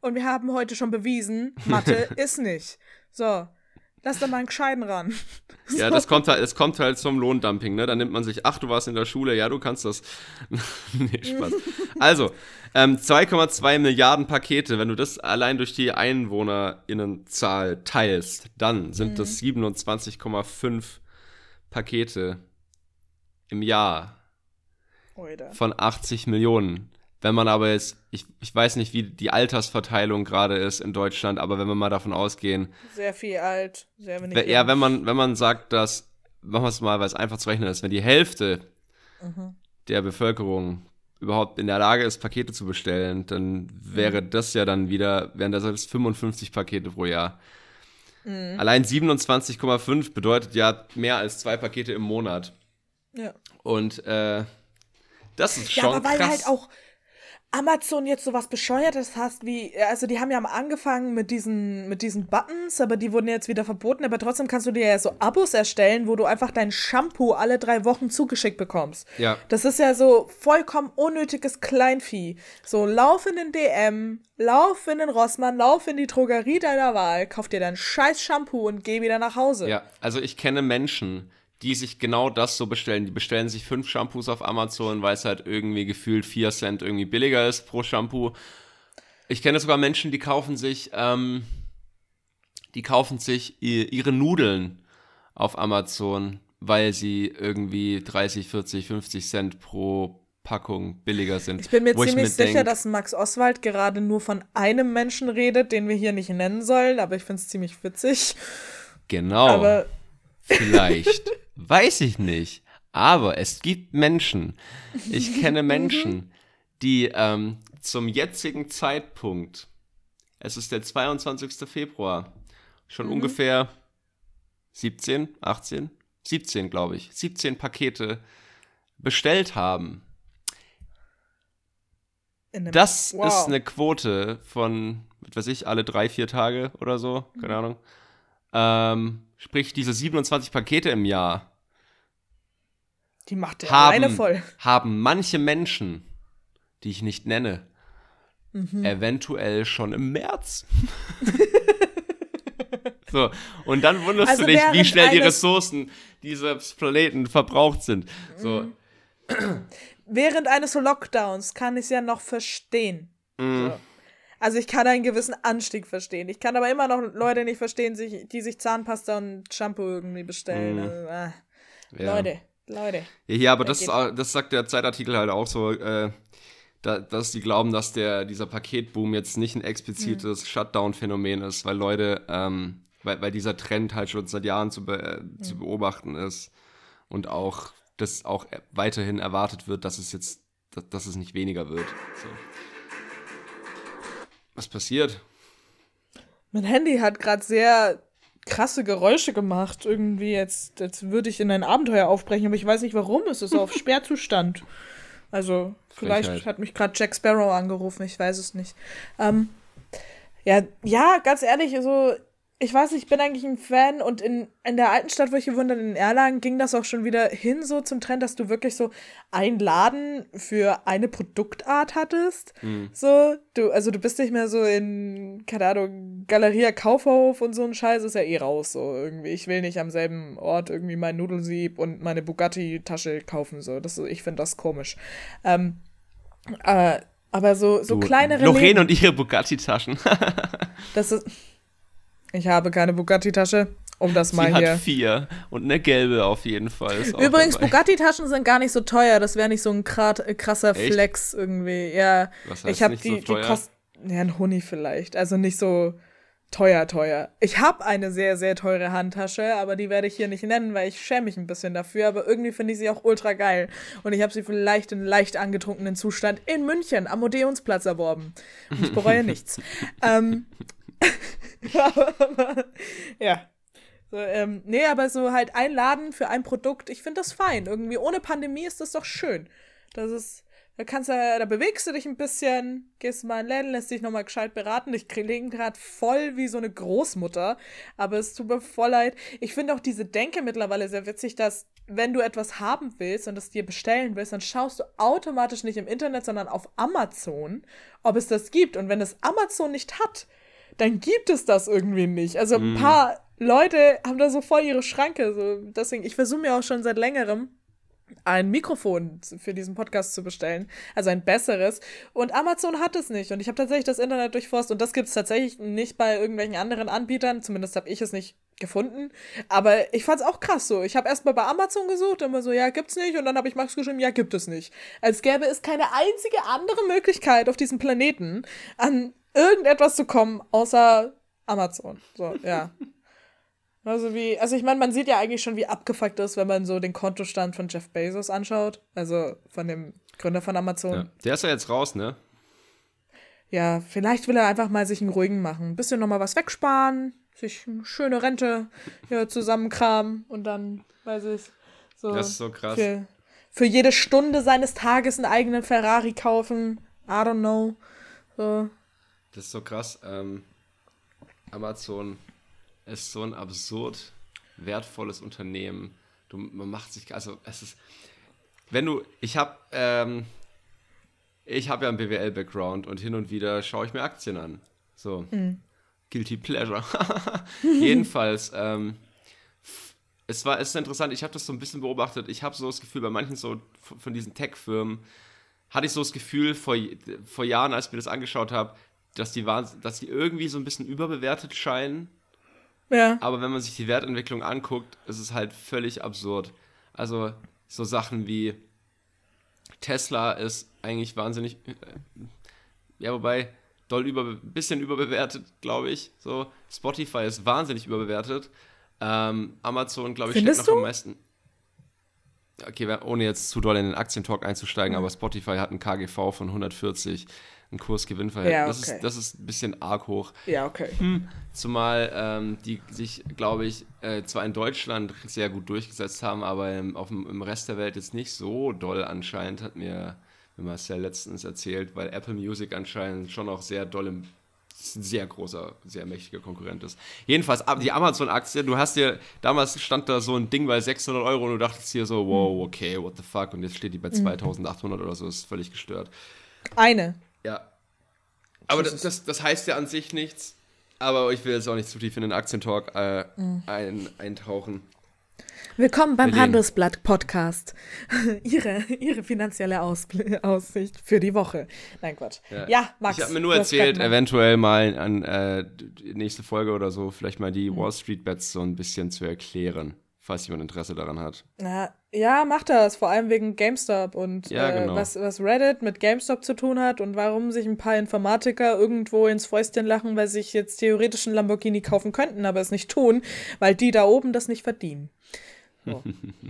Und wir haben heute schon bewiesen, Mathe ist nicht. So. Lass da mal einen Gescheiden ran. Ja, das kommt halt, es kommt halt zum Lohndumping, ne? Dann nimmt man sich, ach, du warst in der Schule, ja, du kannst das. nee, Spaß. Also, ähm, 2,2 Milliarden Pakete, wenn du das allein durch die EinwohnerInnenzahl teilst, dann sind mhm. das 27,5 Pakete im Jahr Oida. von 80 Millionen. Wenn man aber jetzt, ich, ich weiß nicht, wie die Altersverteilung gerade ist in Deutschland, aber wenn wir mal davon ausgehen. Sehr viel alt, sehr wenig. Ja, wenn man, wenn man sagt, dass, machen wir es mal, weil es einfach zu rechnen ist, wenn die Hälfte mhm. der Bevölkerung überhaupt in der Lage ist, Pakete zu bestellen, dann wäre mhm. das ja dann wieder, wären das jetzt 55 Pakete pro Jahr. Mhm. Allein 27,5 bedeutet ja mehr als zwei Pakete im Monat. Ja. Und äh, das ist schon ja, aber weil krass. halt auch Amazon jetzt sowas Bescheuertes hast wie, also die haben ja am angefangen mit diesen, mit diesen Buttons, aber die wurden jetzt wieder verboten, aber trotzdem kannst du dir ja so Abos erstellen, wo du einfach dein Shampoo alle drei Wochen zugeschickt bekommst. Ja. Das ist ja so vollkommen unnötiges Kleinvieh. So, lauf in den DM, lauf in den Rossmann, lauf in die Drogerie deiner Wahl, kauf dir dein scheiß Shampoo und geh wieder nach Hause. Ja, also ich kenne Menschen, die sich genau das so bestellen. Die bestellen sich fünf Shampoos auf Amazon, weil es halt irgendwie gefühlt vier Cent irgendwie billiger ist pro Shampoo. Ich kenne sogar Menschen, die kaufen sich, ähm, die kaufen sich ihre Nudeln auf Amazon, weil sie irgendwie 30, 40, 50 Cent pro Packung billiger sind. Ich bin mir ziemlich mir sicher, denk, dass Max Oswald gerade nur von einem Menschen redet, den wir hier nicht nennen sollen, aber ich finde es ziemlich witzig. Genau. Aber Vielleicht. Weiß ich nicht. Aber es gibt Menschen, ich kenne Menschen, die ähm, zum jetzigen Zeitpunkt, es ist der 22. Februar, schon mhm. ungefähr 17, 18, 17 glaube ich, 17 Pakete bestellt haben. Das wow. ist eine Quote von, was weiß ich, alle drei, vier Tage oder so, keine mhm. Ahnung. Ähm, sprich, diese 27 Pakete im Jahr die macht der haben, alleine voll. Haben manche Menschen, die ich nicht nenne, mhm. eventuell schon im März. so, und dann wunderst also du dich, wie schnell die Ressourcen dieses Planeten verbraucht sind. So. Mhm. Während eines Lockdowns kann ich es ja noch verstehen. Mhm. So. Also ich kann einen gewissen Anstieg verstehen. Ich kann aber immer noch Leute nicht verstehen, die sich Zahnpasta und Shampoo irgendwie bestellen. Mhm. Also, äh, ja. Leute, Leute. Ja, ja aber das, das sagt der Zeitartikel halt auch so, äh, da, dass die glauben, dass der, dieser Paketboom jetzt nicht ein explizites mhm. Shutdown-Phänomen ist, weil Leute, ähm, weil, weil dieser Trend halt schon seit Jahren zu, be mhm. zu beobachten ist und auch, dass auch weiterhin erwartet wird, dass es jetzt, dass, dass es nicht weniger wird. So. Was passiert? Mein Handy hat gerade sehr krasse Geräusche gemacht. Irgendwie jetzt, jetzt würde ich in ein Abenteuer aufbrechen, aber ich weiß nicht warum. Es ist auf Sperrzustand. Also, vielleicht Frechheit. hat mich gerade Jack Sparrow angerufen, ich weiß es nicht. Ähm, ja, ja, ganz ehrlich, also ich weiß, ich bin eigentlich ein Fan und in, in der alten Stadt, wo ich gewohnt habe, in Erlangen, ging das auch schon wieder hin so zum Trend, dass du wirklich so einen Laden für eine Produktart hattest. Mhm. So, du, also du bist nicht mehr so in, keine Ahnung, Galeria Kaufhof und so ein Scheiß ist ja eh raus, so irgendwie. Ich will nicht am selben Ort irgendwie mein Nudelsieb und meine Bugatti-Tasche kaufen, so. Das, ich finde das komisch. Ähm, äh, aber so, so du, kleinere. Lorraine und ihre Bugatti-Taschen. das ist. Ich habe keine Bugatti-Tasche. Um das Sie mal hat hier. vier und eine gelbe auf jeden Fall. Übrigens, Bugatti-Taschen sind gar nicht so teuer. Das wäre nicht so ein äh, krasser Echt? Flex irgendwie. Ja, Was heißt ich habe die, so die kosten ja ein Huni vielleicht. Also nicht so teuer, teuer. Ich habe eine sehr, sehr teure Handtasche, aber die werde ich hier nicht nennen, weil ich schäme mich ein bisschen dafür. Aber irgendwie finde ich sie auch ultra geil. Und ich habe sie vielleicht in leicht angetrunkenen Zustand in München am Odeonsplatz erworben. Und ich bereue nichts. ähm, ja. So, ähm, nee, aber so halt ein Laden für ein Produkt, ich finde das fein. Irgendwie ohne Pandemie ist das doch schön. Das ist, da kannst du, da bewegst du dich ein bisschen, gehst mal in Läden, lässt dich nochmal gescheit beraten. Ich klinge gerade voll wie so eine Großmutter, aber es tut mir voll leid. Ich finde auch diese Denke mittlerweile sehr witzig, dass wenn du etwas haben willst und es dir bestellen willst, dann schaust du automatisch nicht im Internet, sondern auf Amazon, ob es das gibt. Und wenn es Amazon nicht hat, dann gibt es das irgendwie nicht. Also ein mhm. paar Leute haben da so voll ihre Schranke. So. Deswegen, ich versuche mir auch schon seit längerem ein Mikrofon für diesen Podcast zu bestellen. Also ein besseres. Und Amazon hat es nicht. Und ich habe tatsächlich das Internet durchforst und das gibt es tatsächlich nicht bei irgendwelchen anderen Anbietern. Zumindest habe ich es nicht gefunden. Aber ich fand es auch krass so. Ich habe erstmal bei Amazon gesucht, immer so, ja, gibt's nicht. Und dann habe ich Max geschrieben, ja, gibt es nicht. Als gäbe es keine einzige andere Möglichkeit auf diesem Planeten, an irgendetwas zu kommen, außer Amazon. So, ja. Also wie, also ich meine, man sieht ja eigentlich schon, wie abgefuckt ist, wenn man so den Kontostand von Jeff Bezos anschaut. Also von dem Gründer von Amazon. Ja, der ist ja jetzt raus, ne? Ja, vielleicht will er einfach mal sich einen ruhigen machen. Ein bisschen nochmal was wegsparen, sich eine schöne Rente ja, zusammenkramen und dann, weiß ich, so. Das ist so krass. Für, für jede Stunde seines Tages einen eigenen Ferrari kaufen. I don't know. So. Das ist so krass. Ähm, Amazon ist so ein absurd wertvolles Unternehmen. Du, man macht sich, also es ist, wenn du, ich habe, ähm, ich habe ja einen BWL-Background und hin und wieder schaue ich mir Aktien an. So, mhm. guilty pleasure. Jedenfalls, ähm, es war, es ist interessant. Ich habe das so ein bisschen beobachtet. Ich habe so das Gefühl, bei manchen so von diesen Tech-Firmen hatte ich so das Gefühl vor, vor Jahren, als ich mir das angeschaut habe, dass die, dass die irgendwie so ein bisschen überbewertet scheinen ja. Aber wenn man sich die Wertentwicklung anguckt, ist es halt völlig absurd. Also so Sachen wie Tesla ist eigentlich wahnsinnig, äh, ja, wobei doll über, bisschen überbewertet, glaube ich. So Spotify ist wahnsinnig überbewertet. Ähm, Amazon, glaube ich, Findest steckt noch du? am meisten. Okay, ohne jetzt zu doll in den Aktientalk einzusteigen, mhm. aber Spotify hat einen KGV von 140 ein Kursgewinnverhältnis. Ja, okay. das, ist, das ist ein bisschen arg hoch. Ja, okay. Hm. Zumal ähm, die sich, glaube ich, äh, zwar in Deutschland sehr gut durchgesetzt haben, aber im, auf dem, im Rest der Welt jetzt nicht so doll anscheinend, hat mir Marcel letztens erzählt, weil Apple Music anscheinend schon auch sehr doll im ein sehr großer, sehr mächtiger Konkurrent ist. Jedenfalls, die Amazon-Aktie, du hast dir, damals stand da so ein Ding bei 600 Euro und du dachtest dir so, wow, hm. okay, what the fuck, und jetzt steht die bei 2800 mhm. oder so, ist völlig gestört. Eine. Ja. Aber das, das, das, heißt ja an sich nichts. Aber ich will jetzt auch nicht zu tief in den Aktientalk äh, mhm. ein, eintauchen. Willkommen beim Handelsblatt-Podcast. ihre, ihre finanzielle Aus Aussicht für die Woche. Nein, Quatsch. Ja, ja Max. Ich habe mir nur erzählt, eventuell mal an äh, nächste Folge oder so, vielleicht mal die mhm. Wall Street Bets so ein bisschen zu erklären falls jemand Interesse daran hat. Na, ja, macht das, vor allem wegen GameStop und ja, äh, genau. was, was Reddit mit GameStop zu tun hat und warum sich ein paar Informatiker irgendwo ins Fäustchen lachen, weil sie sich jetzt theoretisch einen Lamborghini kaufen könnten, aber es nicht tun, weil die da oben das nicht verdienen. So.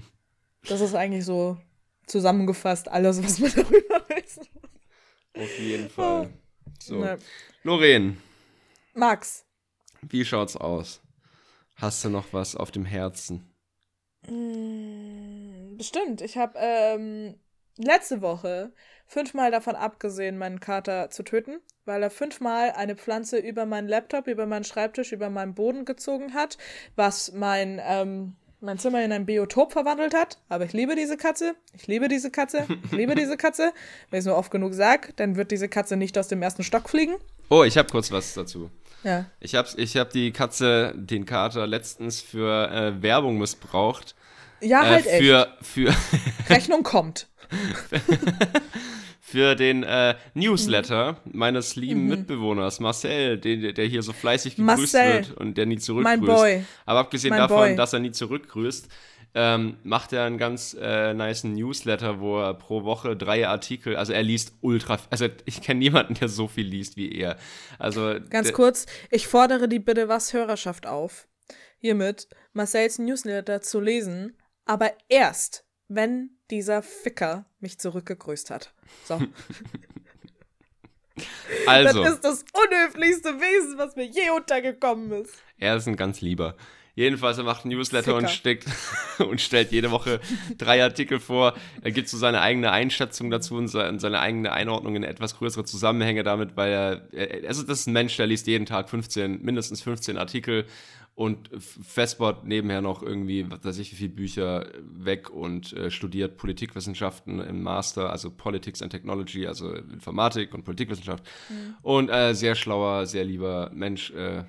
das ist eigentlich so zusammengefasst alles, was man darüber wissen muss. Auf jeden Fall. So. Na. Lorraine. Max. Wie schaut's aus? Hast du noch was auf dem Herzen? Hm, bestimmt. Ich habe ähm, letzte Woche fünfmal davon abgesehen, meinen Kater zu töten, weil er fünfmal eine Pflanze über meinen Laptop, über meinen Schreibtisch, über meinen Boden gezogen hat, was mein, ähm, mein Zimmer in ein Biotop verwandelt hat. Aber ich liebe diese Katze. Ich liebe diese Katze. Ich liebe diese Katze. Wenn ich es nur oft genug sage, dann wird diese Katze nicht aus dem ersten Stock fliegen. Oh, ich habe kurz was dazu. Ja. Ich habe ich hab die Katze, den Kater, letztens für äh, Werbung missbraucht. Ja, äh, halt äh, für, echt. Für Rechnung kommt. für den äh, Newsletter mhm. meines lieben mhm. Mitbewohners Marcel, den, der hier so fleißig gegrüßt Marcel, wird und der nie zurückgrüßt. Mein Boy. Aber abgesehen davon, Boy. dass er nie zurückgrüßt, ähm, macht er einen ganz äh, nice Newsletter, wo er pro Woche drei Artikel, also er liest ultra, also ich kenne niemanden, der so viel liest wie er. Also ganz kurz, ich fordere die bitte was Hörerschaft auf, hiermit Marcells Newsletter zu lesen, aber erst, wenn dieser Ficker mich zurückgegrüßt hat. So. Also. Das ist das unhöflichste Wesen, was mir je untergekommen ist. Er ist ein ganz lieber. Jedenfalls, er macht ein Newsletter und, steckt, und stellt jede Woche drei Artikel vor. Er gibt so seine eigene Einschätzung dazu und seine eigene Einordnung in etwas größere Zusammenhänge damit, weil er, also das ist ein Mensch, der liest jeden Tag 15, mindestens 15 Artikel und Festbot nebenher noch irgendwie, was weiß ich, wie viele Bücher weg und äh, studiert Politikwissenschaften im Master, also Politics and Technology, also Informatik und Politikwissenschaft. Mhm. Und äh, sehr schlauer, sehr lieber Mensch, äh,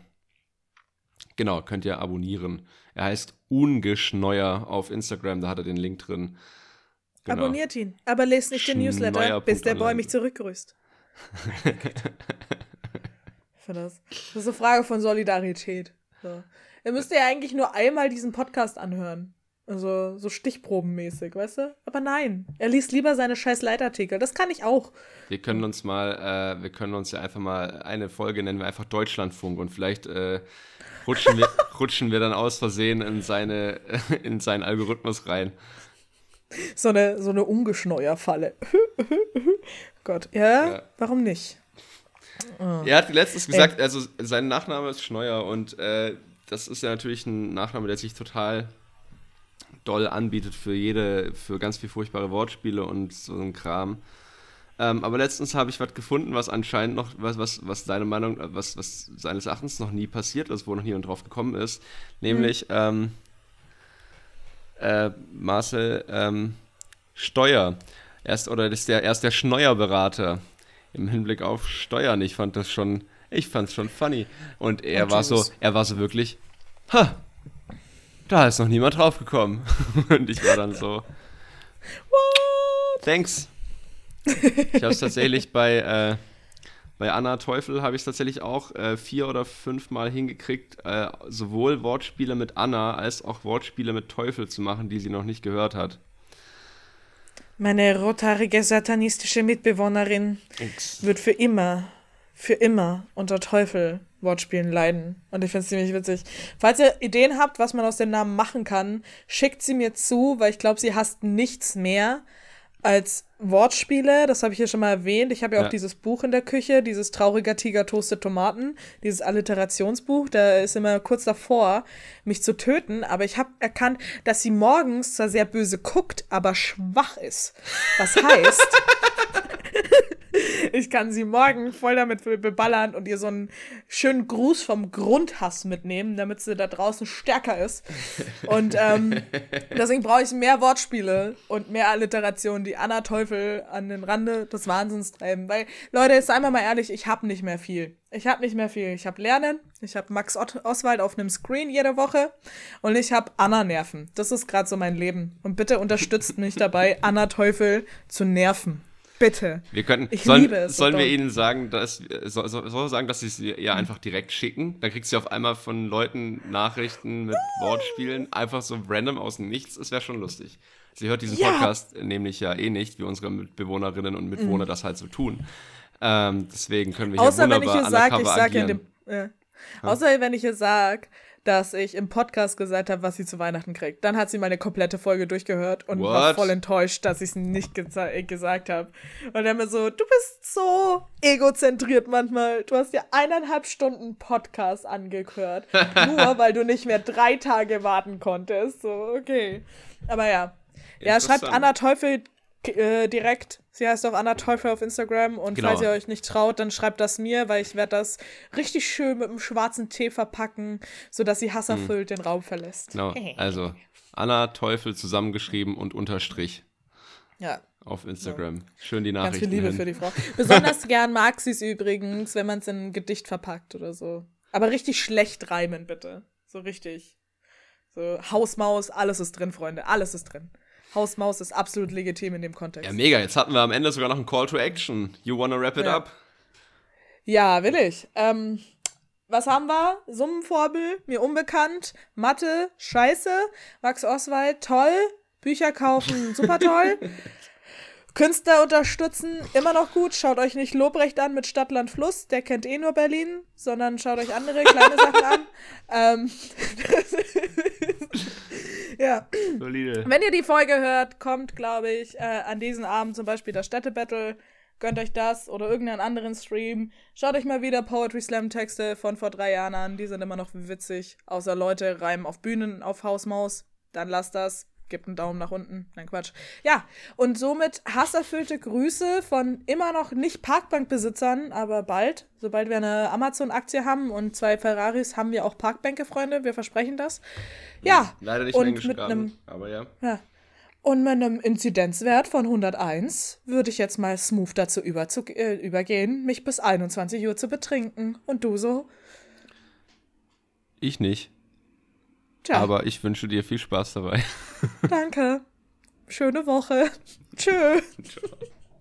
Genau, könnt ihr abonnieren. Er heißt Ungeschneuer auf Instagram, da hat er den Link drin. Genau. Abonniert ihn, aber lest nicht den Newsletter, bis der Boy mich zurückgrüßt. Für das. Das ist eine Frage von Solidarität. So. Ihr müsst ja eigentlich nur einmal diesen Podcast anhören. Also so stichprobenmäßig, weißt du? Aber nein, er liest lieber seine scheiß Leitartikel. Das kann ich auch. Wir können uns mal, äh, wir können uns ja einfach mal eine Folge nennen wir einfach Deutschlandfunk und vielleicht äh, rutschen, wir, rutschen wir dann aus Versehen in seine, in seinen Algorithmus rein. So eine, so eine Ungeschneuerfalle. Gott, ja, ja, warum nicht? Oh. Er hat letztens gesagt, Ey. also sein Nachname ist Schneuer und äh, das ist ja natürlich ein Nachname, der sich total doll anbietet für jede, für ganz viel furchtbare Wortspiele und so ein Kram. Ähm, aber letztens habe ich was gefunden, was anscheinend noch, was, was, was deine Meinung, was, was seines Erachtens noch nie passiert ist, wo noch niemand drauf gekommen ist. Nämlich, mhm. ähm, äh, Marcel, ähm, Steuer. Erst, oder ist der, erst der Schneuerberater im Hinblick auf Steuern. Ich fand das schon, ich fand es schon funny. Und er oh, war so, er war so wirklich, ha, da ist noch niemand draufgekommen. Und ich war dann so, What? thanks. Ich habe es tatsächlich bei, äh, bei Anna Teufel habe ich tatsächlich auch äh, vier oder fünf Mal hingekriegt, äh, sowohl Wortspiele mit Anna als auch Wortspiele mit Teufel zu machen, die sie noch nicht gehört hat. Meine rothaarige satanistische Mitbewohnerin X. wird für immer, für immer unter Teufel Wortspielen leiden. Und ich finde es ziemlich witzig. Falls ihr Ideen habt, was man aus dem Namen machen kann, schickt sie mir zu, weil ich glaube, sie hasst nichts mehr als Wortspiele. Das habe ich hier schon mal erwähnt. Ich habe ja, ja, auch dieses Buch in der Küche, dieses Trauriger Tiger toastet Tomaten, dieses Alliterationsbuch. Da ist immer kurz davor, mich zu töten. Aber ich habe erkannt, dass sie morgens zwar sehr böse guckt, aber schwach ist. Was heißt, ich kann sie morgen voll damit beballern und ihr so einen schönen Gruß vom Grundhass mitnehmen, damit sie da draußen stärker ist. Und ähm, deswegen brauche ich mehr Wortspiele und mehr Alliterationen, die Anna Teufel an den Rande des Wahnsinns treiben. Weil, Leute, seien wir mal ehrlich, ich habe nicht mehr viel. Ich habe nicht mehr viel. Ich habe Lernen, ich habe Max Ott Oswald auf einem Screen jede Woche und ich habe Anna nerven. Das ist gerade so mein Leben. Und bitte unterstützt mich dabei, Anna Teufel zu nerven. Bitte. Wir könnten, ich sollen, liebe es. Sollen wir ihnen sagen, dass, soll, soll sagen, dass sie es ihr einfach direkt schicken? Dann kriegst du auf einmal von Leuten Nachrichten mit Wortspielen, einfach so random aus dem Nichts. Es wäre schon lustig. Sie hört diesen ja. Podcast nämlich ja eh nicht, wie unsere Mitbewohnerinnen und Mitbewohner mhm. das halt so tun. Ähm, deswegen können wir hier Außer wunderbar wenn ich hier sage, ich sage in dem, äh, Außer wenn ich hier sage, dass ich im Podcast gesagt habe, was sie zu Weihnachten kriegt. Dann hat sie meine komplette Folge durchgehört und What? war voll enttäuscht, dass ich es nicht ge gesagt habe. Und dann mir so, du bist so egozentriert manchmal. Du hast ja eineinhalb Stunden Podcast angehört, nur weil du nicht mehr drei Tage warten konntest. So, okay. Aber ja. Ja, schreibt Anna Teufel äh, direkt. Sie heißt auch Anna Teufel auf Instagram. Und genau. falls ihr euch nicht traut, dann schreibt das mir, weil ich werde das richtig schön mit einem schwarzen Tee verpacken, sodass sie hasserfüllt hm. den Raum verlässt. Genau. Also Anna Teufel zusammengeschrieben und unterstrich. Ja. Auf Instagram. Ja. Schön die Nachrichten. Ganz viel Liebe hin. für die Frau. Besonders gern mag sie es übrigens, wenn man es in ein Gedicht verpackt oder so. Aber richtig schlecht reimen, bitte. So richtig. So Hausmaus, alles ist drin, Freunde. Alles ist drin. Hausmaus ist absolut legitim in dem Kontext. Ja, mega. Jetzt hatten wir am Ende sogar noch einen Call to Action. You wanna wrap it ja. up? Ja, will ich. Ähm, was haben wir? Summenvorbel, mir unbekannt, Mathe, scheiße, Max Oswald, toll, Bücher kaufen, super toll. Künstler unterstützen, immer noch gut. Schaut euch nicht Lobrecht an mit Stadtland Fluss, der kennt eh nur Berlin, sondern schaut euch andere kleine Sachen an. Ähm, ja. Solide. Wenn ihr die Folge hört, kommt, glaube ich, äh, an diesem Abend zum Beispiel das Städtebattle. Gönnt euch das oder irgendeinen anderen Stream. Schaut euch mal wieder Poetry Slam Texte von vor drei Jahren an. Die sind immer noch witzig. Außer Leute reimen auf Bühnen auf Hausmaus. Dann lasst das gibt einen Daumen nach unten. Nein, Quatsch. Ja, und somit hasserfüllte Grüße von immer noch nicht Parkbankbesitzern, aber bald, sobald wir eine Amazon-Aktie haben und zwei Ferraris, haben wir auch Parkbänke, Freunde. Wir versprechen das. Ja. Leider nicht und mit einem, aber ja. ja. Und mit einem Inzidenzwert von 101 würde ich jetzt mal smooth dazu überzu, äh, übergehen, mich bis 21 Uhr zu betrinken. Und du so? Ich nicht. Tja. Aber ich wünsche dir viel Spaß dabei. Danke. Schöne Woche. Tschö. Ciao.